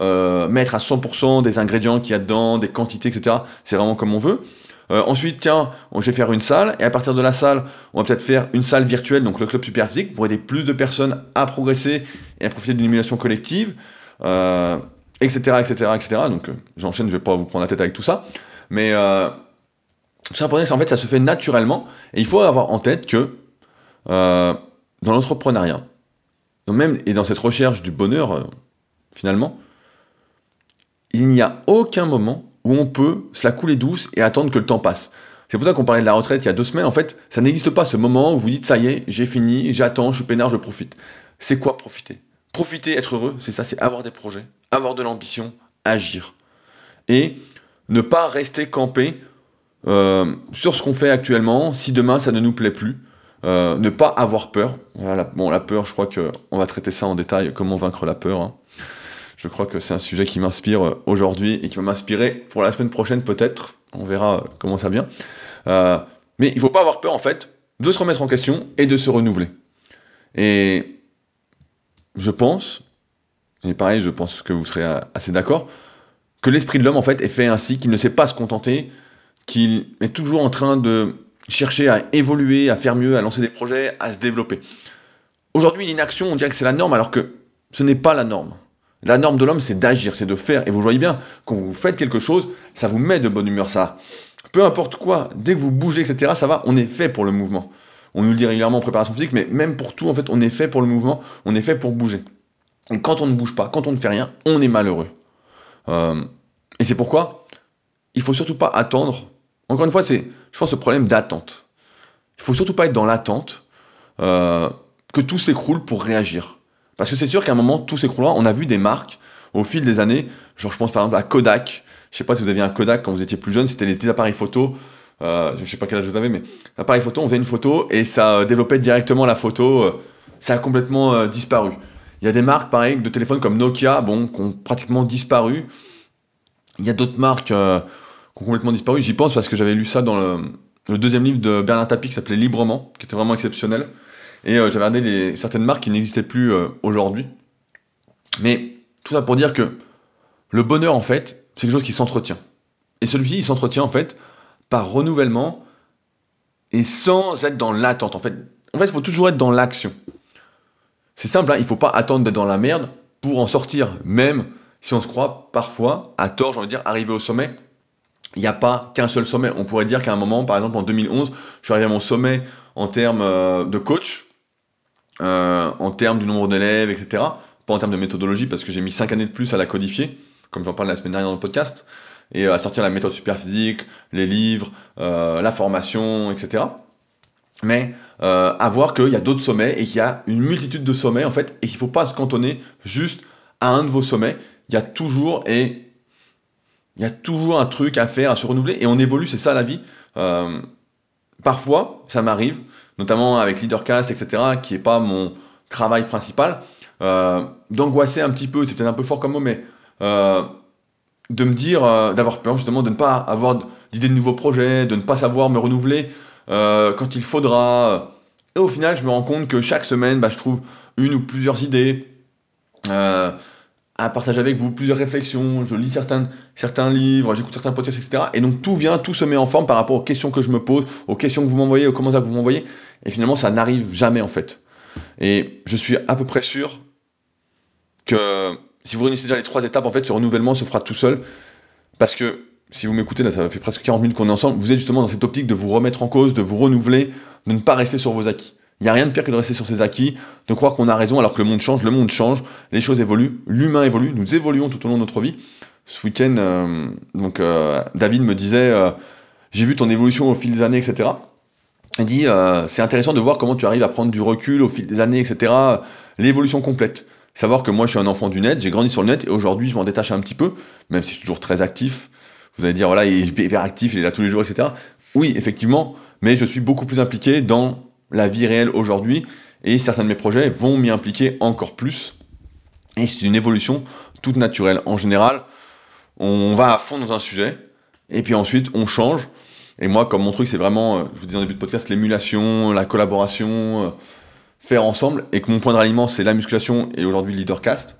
euh, mettre à 100% des ingrédients qu'il y a dedans, des quantités, etc. C'est vraiment comme on veut. Euh, ensuite, tiens, je vais faire une salle, et à partir de la salle, on va peut-être faire une salle virtuelle, donc le club super physique, pour aider plus de personnes à progresser et à profiter d'une émulation collective, etc., etc., etc. Donc, euh, j'enchaîne, je vais pas vous prendre la tête avec tout ça, mais tout ça pour dire fait, ça se fait naturellement. Et il faut avoir en tête que euh, dans l'entrepreneuriat, même et dans cette recherche du bonheur, euh, finalement, il n'y a aucun moment où on peut se la couler douce et attendre que le temps passe. C'est pour ça qu'on parlait de la retraite il y a deux semaines. En fait, ça n'existe pas ce moment où vous dites ça y est, j'ai fini, j'attends, je suis peinard, je profite. C'est quoi profiter? Profiter, être heureux, c'est ça, c'est avoir des projets, avoir de l'ambition, agir. Et ne pas rester campé euh, sur ce qu'on fait actuellement, si demain ça ne nous plaît plus, euh, ne pas avoir peur. Voilà, bon, la peur, je crois qu'on va traiter ça en détail, comment vaincre la peur. Hein. Je crois que c'est un sujet qui m'inspire euh, aujourd'hui et qui va m'inspirer pour la semaine prochaine peut-être. On verra comment ça vient. mais il ne faut pas avoir peur en fait de se remettre en question et de se renouveler. Et je pense, et pareil, je pense que vous serez assez d'accord, que l'esprit de l'homme en fait est fait ainsi qu'il ne sait pas se contenter qu'il est toujours en train de chercher à évoluer, à faire mieux, à lancer des projets, à se développer. Aujourd'hui, l'inaction, on dirait que c'est la norme, alors que ce n'est pas la norme. La norme de l'homme, c'est d'agir, c'est de faire. Et vous voyez bien, quand vous faites quelque chose, ça vous met de bonne humeur, ça. Peu importe quoi, dès que vous bougez, etc., ça va, on est fait pour le mouvement. On nous le dit régulièrement en préparation physique, mais même pour tout, en fait, on est fait pour le mouvement, on est fait pour bouger. Et quand on ne bouge pas, quand on ne fait rien, on est malheureux. Euh, et c'est pourquoi il faut surtout pas attendre. Encore une fois, c'est, je pense, ce problème d'attente. Il faut surtout pas être dans l'attente euh, que tout s'écroule pour réagir. Parce que c'est sûr qu'à un moment, tout s'écroulera. On a vu des marques au fil des années, genre je pense par exemple à Kodak. Je sais pas si vous aviez un Kodak quand vous étiez plus jeune, c'était les appareils photo. Euh, je sais pas quel âge vous avez, mais appareil photo, on faisait une photo et ça développait directement la photo. Euh, ça a complètement euh, disparu. Il y a des marques, pareil, de téléphones comme Nokia, bon, qui ont pratiquement disparu. Il y a d'autres marques complètement disparu. J'y pense parce que j'avais lu ça dans le, deuxième livre de Bernard Tapie qui s'appelait Librement, qui était vraiment exceptionnel. Et j'avais regardé certaines marques qui n'existaient plus aujourd'hui. Mais tout ça pour dire que le bonheur, en fait, c'est quelque chose qui s'entretient. Et celui-ci, il s'entretient, en fait, par renouvellement et sans être dans l'attente. En fait, en fait, il faut toujours être dans l'action. C'est simple, hein, il ne faut pas attendre d'être dans la merde pour en sortir. Même si on se croit parfois, à tort, j'ai envie de dire, arriver au sommet, il n'y a pas qu'un seul sommet. On pourrait dire qu'à un moment, par exemple en 2011, je suis arrivé à mon sommet en termes euh, de coach, euh, en termes du nombre d'élèves, etc. Pas en termes de méthodologie, parce que j'ai mis 5 années de plus à la codifier, comme j'en parle la semaine dernière dans le podcast et à sortir la méthode super physique, les livres, euh, la formation, etc. Mais à voir qu'il y a d'autres sommets et qu'il y a une multitude de sommets en fait et qu'il ne faut pas se cantonner juste à un de vos sommets. Il y a toujours et il y a toujours un truc à faire, à se renouveler et on évolue, c'est ça la vie. parfois, ça m'arrive, notamment avec Leadercast, etc., qui n'est pas mon travail principal, d'angoisser un petit peu, c'est peut-être un peu fort comme mot, mais de me dire, euh, d'avoir peur justement de ne pas avoir d'idées de nouveaux projets, de ne pas savoir me renouveler euh, quand il faudra. Et au final, je me rends compte que chaque semaine, bah, je trouve une ou plusieurs idées euh, à partager avec vous, plusieurs réflexions, je lis certains, certains livres, j'écoute certains podcasts, etc. Et donc tout vient, tout se met en forme par rapport aux questions que je me pose, aux questions que vous m'envoyez, aux commentaires que vous m'envoyez. Et finalement, ça n'arrive jamais en fait. Et je suis à peu près sûr que si vous réunissez déjà les trois étapes, en fait, ce renouvellement se fera tout seul. Parce que, si vous m'écoutez, là, ça fait presque 40 minutes qu'on est ensemble, vous êtes justement dans cette optique de vous remettre en cause, de vous renouveler, de ne pas rester sur vos acquis. Il n'y a rien de pire que de rester sur ses acquis, de croire qu'on a raison alors que le monde change, le monde change, les choses évoluent, l'humain évolue, nous évoluons tout au long de notre vie. Ce week-end, euh, donc, euh, David me disait, euh, j'ai vu ton évolution au fil des années, etc. Il dit, c'est intéressant de voir comment tu arrives à prendre du recul au fil des années, etc. L'évolution complète. Savoir que moi, je suis un enfant du net, j'ai grandi sur le net, et aujourd'hui, je m'en détache un petit peu, même si je suis toujours très actif. Vous allez dire, voilà, il est hyper actif, il est là tous les jours, etc. Oui, effectivement, mais je suis beaucoup plus impliqué dans la vie réelle aujourd'hui, et certains de mes projets vont m'y impliquer encore plus. Et c'est une évolution toute naturelle. En général, on va à fond dans un sujet, et puis ensuite, on change. Et moi, comme mon truc, c'est vraiment, euh, je vous disais en début de podcast, l'émulation, la collaboration, euh, faire ensemble et que mon point de ralliement c'est la musculation et aujourd'hui le leadercast,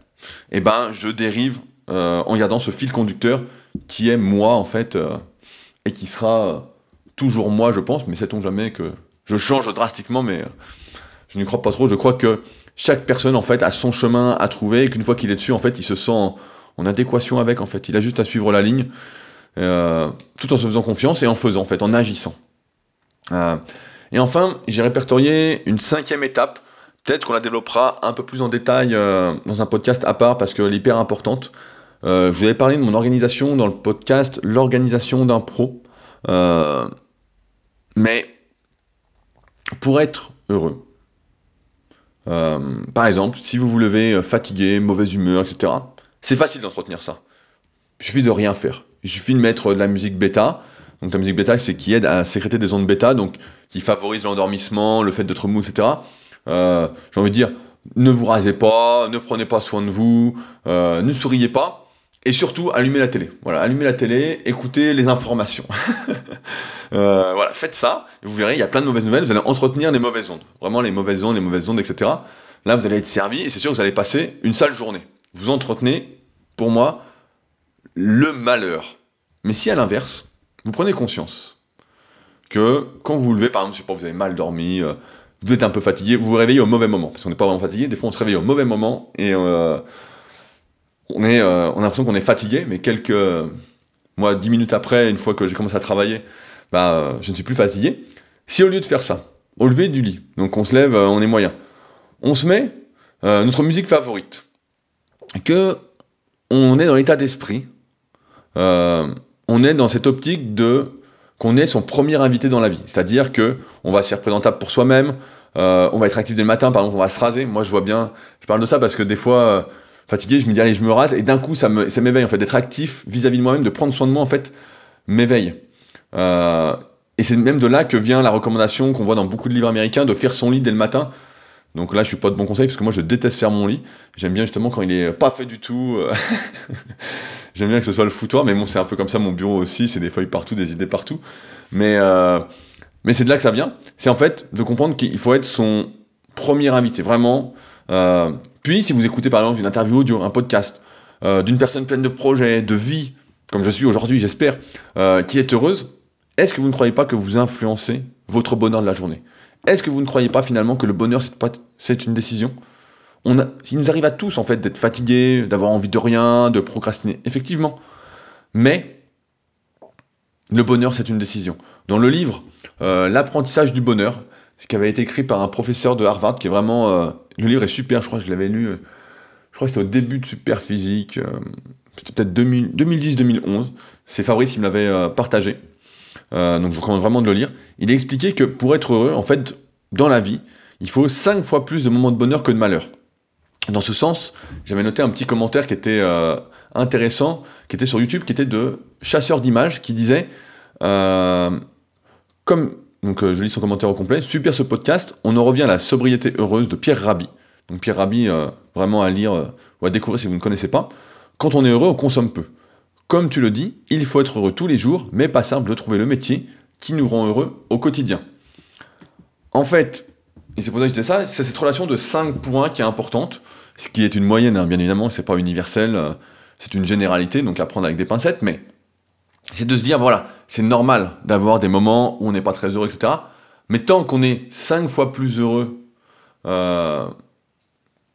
et eh ben je dérive euh, en gardant ce fil conducteur qui est moi en fait et qui sera toujours moi je pense, mais sait-on jamais que je change drastiquement, mais je n'y crois pas trop. Je crois que chaque personne en fait a son chemin à trouver et qu'une fois qu'il est dessus en fait il se sent en, adéquation avec en fait. Il a juste à suivre la ligne tout en se faisant confiance et en faisant en fait, en agissant. Et enfin, j'ai répertorié une cinquième étape. Peut-être qu'on la développera un peu plus en détail euh, dans un podcast à part parce qu'elle est hyper importante. Euh, je vous avais parlé de mon organisation dans le podcast L'organisation d'un pro. Euh, mais pour être heureux, par exemple, si vous vous levez fatigué, mauvaise humeur, etc., c'est facile d'entretenir ça. Il suffit de rien faire. Il suffit de mettre de la musique bêta, donc la musique bêta, c'est qui aide à sécréter des ondes bêta, donc qui favorise l'endormissement, le fait d'être mou, etc. Euh, j'ai envie de dire, ne vous rasez pas, ne prenez pas soin de vous, euh, ne souriez pas, et surtout allumez la télé. Voilà, allumez la télé, écoutez les informations. *laughs* Euh, voilà, faites ça, et vous verrez, il y a plein de mauvaises nouvelles, vous allez entretenir les mauvaises ondes. Vraiment les mauvaises ondes, les mauvaises ondes, etc. Là, vous allez être servi, et c'est sûr que vous allez passer une sale journée. Vous entretenez, pour moi, le malheur. Mais si à l'inverse, vous prenez conscience que quand vous vous levez, par exemple, je sais pas, vous avez mal dormi, euh, vous êtes un peu fatigué, vous vous réveillez au mauvais moment, parce qu'on n'est pas vraiment fatigué, des fois on se réveille au mauvais moment, et euh, on, a l'impression qu'on est fatigué, mais quelques... moi, dix minutes après, une fois que j'ai commencé à travailler, bah, je ne suis plus fatigué. Si au lieu de faire ça, au lever du lit, donc on se lève, on est moyen, on se met notre musique favorite, que on est dans l'état d'esprit, on est dans cette optique de qu'on est son premier invité dans la vie. C'est-à-dire que on va se faire présentable pour soi-même, euh, on va être actif dès le matin, par exemple, on va se raser. Moi, je vois bien, je parle de ça parce que des fois, euh, fatigué, je me dis, allez, je me rase, et d'un coup, ça m'éveille, en fait, d'être actif vis-à-vis de moi-même, de prendre soin de moi, en fait, m'éveille. Euh, et c'est même de là que vient la recommandation qu'on voit dans beaucoup de livres américains de faire son lit dès le matin. Donc là, je suis pas de bon conseil parce que moi, je déteste faire mon lit. J'aime bien justement quand il est pas fait du tout. *laughs* J'aime bien que ce soit le foutoir, mais bon, c'est un peu comme ça mon bureau aussi. C'est des feuilles partout, des idées partout. Mais, euh, mais c'est de là que ça vient. C'est en fait de comprendre qu'il faut être son premier invité, vraiment. Euh, puis, si vous écoutez par exemple une interview audio, un podcast, euh, d'une personne pleine de projets, de vie, comme je suis aujourd'hui, j'espère, qui est heureuse, est-ce que vous ne croyez pas que vous influencez votre bonheur de la journée? Est-ce que vous ne croyez pas finalement que le bonheur, c'est une décision? On il nous arrive à tous en fait d'être fatigués, d'avoir envie de rien, de procrastiner, effectivement. Mais le bonheur, c'est une décision. Dans le livre euh, L'apprentissage du bonheur, qui avait été écrit par un professeur de Harvard, qui est vraiment... Euh, le livre est super, je crois que je l'avais lu, euh, je crois que c'était au début de Super Physique, c'était peut-être 2010-2011, c'est Fabrice qui me l'avait partagé, donc je vous recommande vraiment de le lire. Il a expliqué que pour être heureux, en fait, dans la vie, il faut 5 fois plus de moments de bonheur que de malheur. Dans ce sens, j'avais noté un petit commentaire qui était intéressant, qui était sur YouTube, qui était de chasseur d'images, qui disait euh, comme donc euh, je lis son commentaire au complet, super ce podcast, on en revient à la sobriété heureuse de Pierre Rabhi. Donc Pierre Rabhi, euh, vraiment à lire ou à découvrir si vous ne connaissez pas. Quand on est heureux, on consomme peu. Comme tu le dis, il faut être heureux tous les jours, mais pas simple de trouver le métier qui nous rend heureux au quotidien. En fait, et c'est pour ça que je disais ça, c'est cette relation de 5 points qui est importante, ce qui est une moyenne, hein, bien évidemment, c'est pas universel, c'est une généralité, donc à prendre avec des pincettes, mais c'est de se dire, voilà, c'est normal d'avoir des moments où on n'est pas très heureux, etc. Mais tant qu'on est cinq fois plus heureux euh,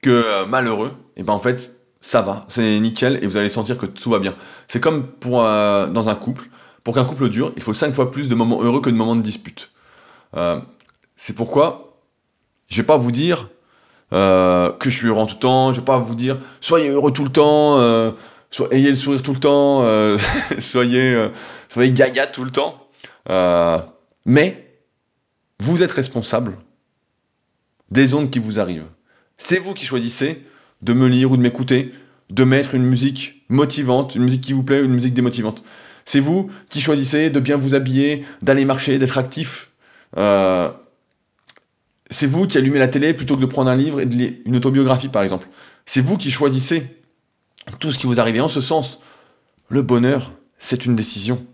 que malheureux, et eh ben en fait, ça va, c'est nickel, et vous allez sentir que tout va bien. C'est comme pour, euh, dans un couple. Pour qu'un couple dure, il faut cinq fois plus de moments heureux que de moments de dispute. Euh, c'est pourquoi je vais pas vous dire que je suis heureux tout le temps, je vais pas vous dire soyez heureux tout le temps, ayez le sourire tout le temps, euh, *laughs* soyez, euh, soyez gaga tout le temps. Euh, mais vous êtes responsable des ondes qui vous arrivent. C'est vous qui choisissez de me lire ou de m'écouter, de mettre une musique motivante, une musique qui vous plaît ou une musique démotivante. C'est vous qui choisissez de bien vous habiller, d'aller marcher, d'être actif. c'est vous qui allumez la télé plutôt que de prendre un livre et de lire une autobiographie par exemple. C'est vous qui choisissez tout ce qui vous arrive. en ce sens, le bonheur, c'est une décision.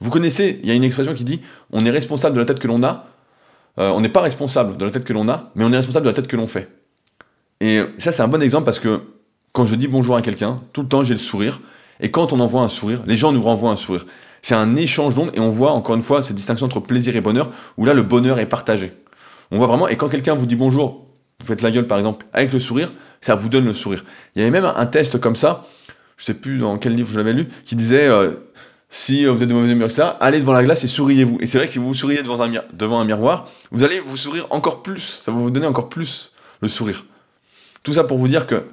Vous connaissez, il y a une expression qui dit on est responsable de la tête que l'on a. Euh, on n'est pas responsable de la tête que l'on a, mais on est responsable de la tête que l'on fait. Et ça, c'est un bon exemple parce que quand je dis bonjour à quelqu'un, tout le temps j'ai le sourire. Et quand on envoie un sourire, les gens nous renvoient un sourire. C'est un échange d'ondes et on voit encore une fois cette distinction entre plaisir et bonheur, où là le bonheur est partagé. On voit vraiment, et quand quelqu'un vous dit bonjour, vous faites la gueule par exemple avec le sourire, ça vous donne le sourire. Il y avait même un test comme ça, je sais plus dans quel livre je l'avais lu, qui disait euh, si vous êtes de mauvaise humeur, allez devant la glace et souriez-vous. Et c'est vrai que si vous souriez devant un, devant un miroir, vous allez vous sourire encore plus, ça va vous donner encore plus le sourire. Tout ça pour vous dire que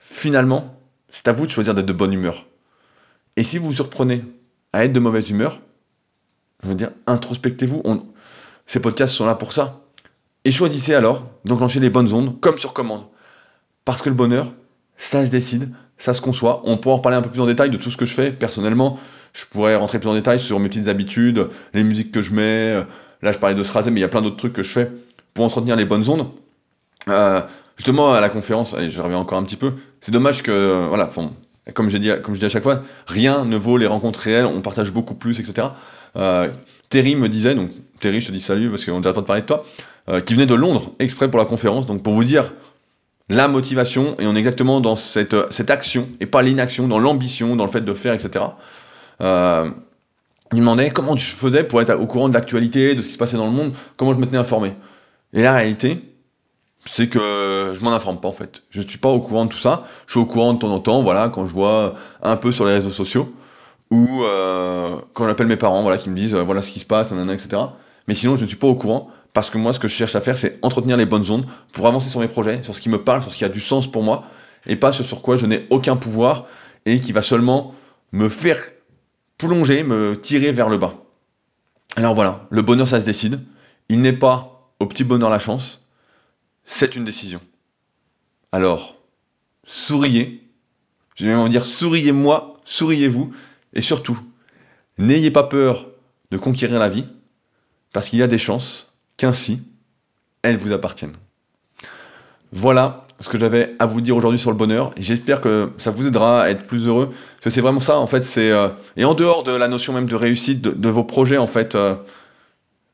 finalement, c'est à vous de choisir d'être de bonne humeur. Et si vous vous surprenez à être de mauvaise humeur, je veux dire, introspectez-vous. Ces podcasts sont là pour ça. Et choisissez alors d'enclencher les bonnes ondes comme sur commande. Parce que le bonheur, ça se décide, ça se conçoit. On pourra en reparler un peu plus en détail de tout ce que je fais. Personnellement, je pourrais rentrer plus en détail sur mes petites habitudes, les musiques que je mets. Là, je parlais de se raser, mais il y a plein d'autres trucs que je fais pour entretenir les bonnes ondes. Euh, justement, à la conférence, allez, je reviens encore un petit peu. C'est dommage que, voilà, comme j'ai dit, comme je dis à chaque fois, rien ne vaut les rencontres réelles. On partage beaucoup plus, etc. Euh, Terry me disait, donc Terry, je te dis salut parce qu'on déjà en train de parler de toi, euh, qui venait de Londres exprès pour la conférence. Donc pour vous dire la motivation, et on est exactement dans cette, cette action, et pas l'inaction, dans l'ambition, dans le fait de faire, etc. Euh, il me demandait comment je faisais pour être au courant de l'actualité, de ce qui se passait dans le monde, comment je me tenais informé. Et la réalité, c'est que je m'en informe pas en fait. Je ne suis pas au courant de tout ça. Je suis au courant de temps en temps, voilà, quand je vois un peu sur les réseaux sociaux ou euh, quand j'appelle mes parents, voilà, qui me disent euh, voilà ce qui se passe, etc. Mais sinon, je ne suis pas au courant parce que moi, ce que je cherche à faire, c'est entretenir les bonnes ondes pour avancer sur mes projets, sur ce qui me parle, sur ce qui a du sens pour moi, et pas ce sur quoi je n'ai aucun pouvoir et qui va seulement me faire plonger, me tirer vers le bas. Alors voilà, le bonheur, ça se décide. Il n'est pas au petit bonheur la chance, c'est une décision. Alors, souriez, je vais même dire souriez-moi, souriez-vous, et surtout, n'ayez pas peur de conquérir la vie, parce qu'il y a des chances qu'ainsi, elles vous appartiennent. Voilà ce que j'avais à vous dire aujourd'hui sur le bonheur. J'espère que ça vous aidera à être plus heureux. Parce que c'est vraiment ça, en fait. Euh, et en dehors de la notion même de réussite de, vos projets, en fait, euh,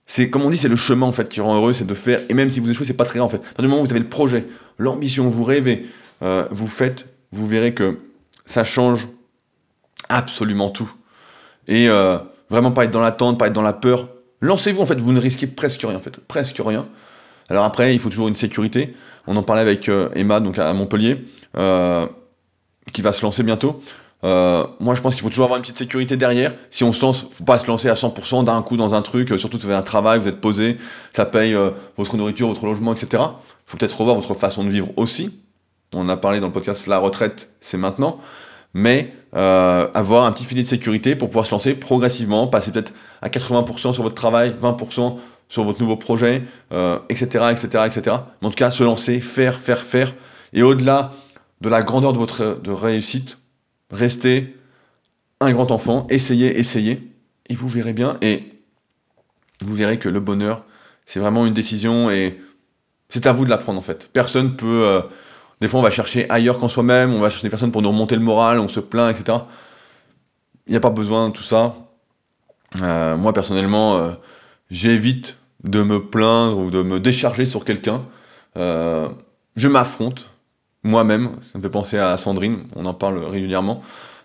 c'est comme on dit, c'est le chemin en fait qui rend heureux, c'est de faire. Et même si vous échouez, c'est pas très grave en fait. À du moment où vous avez le projet, l'ambition, vous rêvez, euh, vous faites, vous verrez que ça change absolument tout. Et vraiment pas être dans l'attente, pas être dans la peur. Lancez-vous en fait. Vous ne risquez presque rien en fait, presque rien. Alors après, il faut toujours une sécurité. On en parlait avec euh, Emma, donc à Montpellier, euh, qui va se lancer bientôt. Euh, moi, je pense qu'il faut toujours avoir une petite sécurité derrière. Si on se lance, faut pas se lancer à 100% d'un coup dans un truc. surtout, vous avez un travail, vous êtes posé, ça paye votre nourriture, votre logement, etc. Faut peut-être revoir votre façon de vivre aussi. On a parlé dans le podcast la retraite, c'est maintenant. Mais avoir un petit filet de sécurité pour pouvoir se lancer progressivement, passer peut-être à 80% sur votre travail, 20% sur votre nouveau projet, etc., etc., etc. en tout cas, se lancer, faire, faire, faire. Et au-delà de la grandeur de votre réussite, restez un grand enfant, essayez, essayez, et vous verrez bien. Et vous verrez que le bonheur, c'est vraiment une décision et c'est à vous de la prendre en fait. Personne peut. Euh, des fois, on va chercher ailleurs qu'en soi-même, on va chercher des personnes pour nous remonter le moral, on se plaint, etc. Il n'y a pas besoin de tout ça. Euh, moi, personnellement, euh, j'évite de me plaindre ou de me décharger sur quelqu'un. Je m'affronte moi-même. Ça me fait penser à Sandrine, on en parle régulièrement.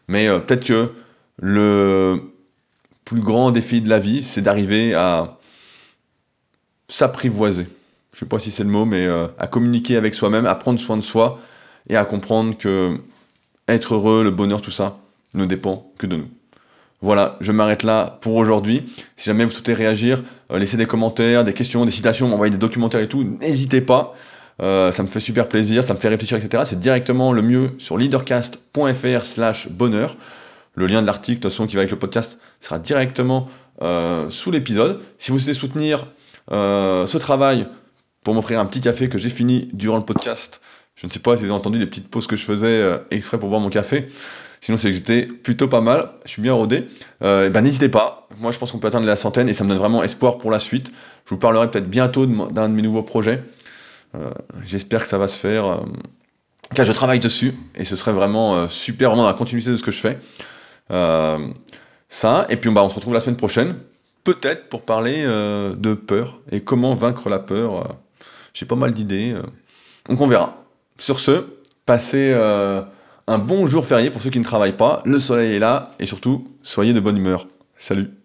Mais euh, peut-être que le plus grand défi de la vie, c'est d'arriver à s'apprivoiser. Je ne sais pas si c'est le mot, mais euh, à communiquer avec soi-même, à prendre soin de soi et à comprendre que être heureux, le bonheur, tout ça, ne dépend que de nous. Voilà, je m'arrête là pour aujourd'hui. Si jamais vous souhaitez réagir, euh, laissez des commentaires, des questions, des citations, m'envoyer des documentaires et tout, n'hésitez pas. Euh, ça me fait super plaisir, ça me fait réfléchir, etc. C'est directement le mieux sur leadercast.fr slash bonheur. Le lien de l'article, de toute façon, qui va avec le podcast, sera directement euh, sous l'épisode. Si vous souhaitez soutenir ce travail pour m'offrir un petit café que j'ai fini durant le podcast, je ne sais pas si vous avez entendu les petites pauses que je faisais exprès pour boire mon café. Sinon, c'est que j'étais plutôt pas mal. Je suis bien rodé. Euh, ben, n'hésitez pas. Moi, je pense qu'on peut atteindre la centaine et ça me donne vraiment espoir pour la suite. Je vous parlerai peut-être bientôt d'un de mes nouveaux projets. Euh, j'espère que ça va se faire. Euh, car je travaille dessus et ce serait vraiment super, vraiment dans la continuité de ce que je fais. ça, et puis bah, on se retrouve la semaine prochaine, peut-être pour parler de peur et comment vaincre la peur. J'ai pas mal d'idées. donc on verra. Sur ce, passez un bon jour férié pour ceux qui ne travaillent pas. Le soleil est là et surtout, soyez de bonne humeur. Salut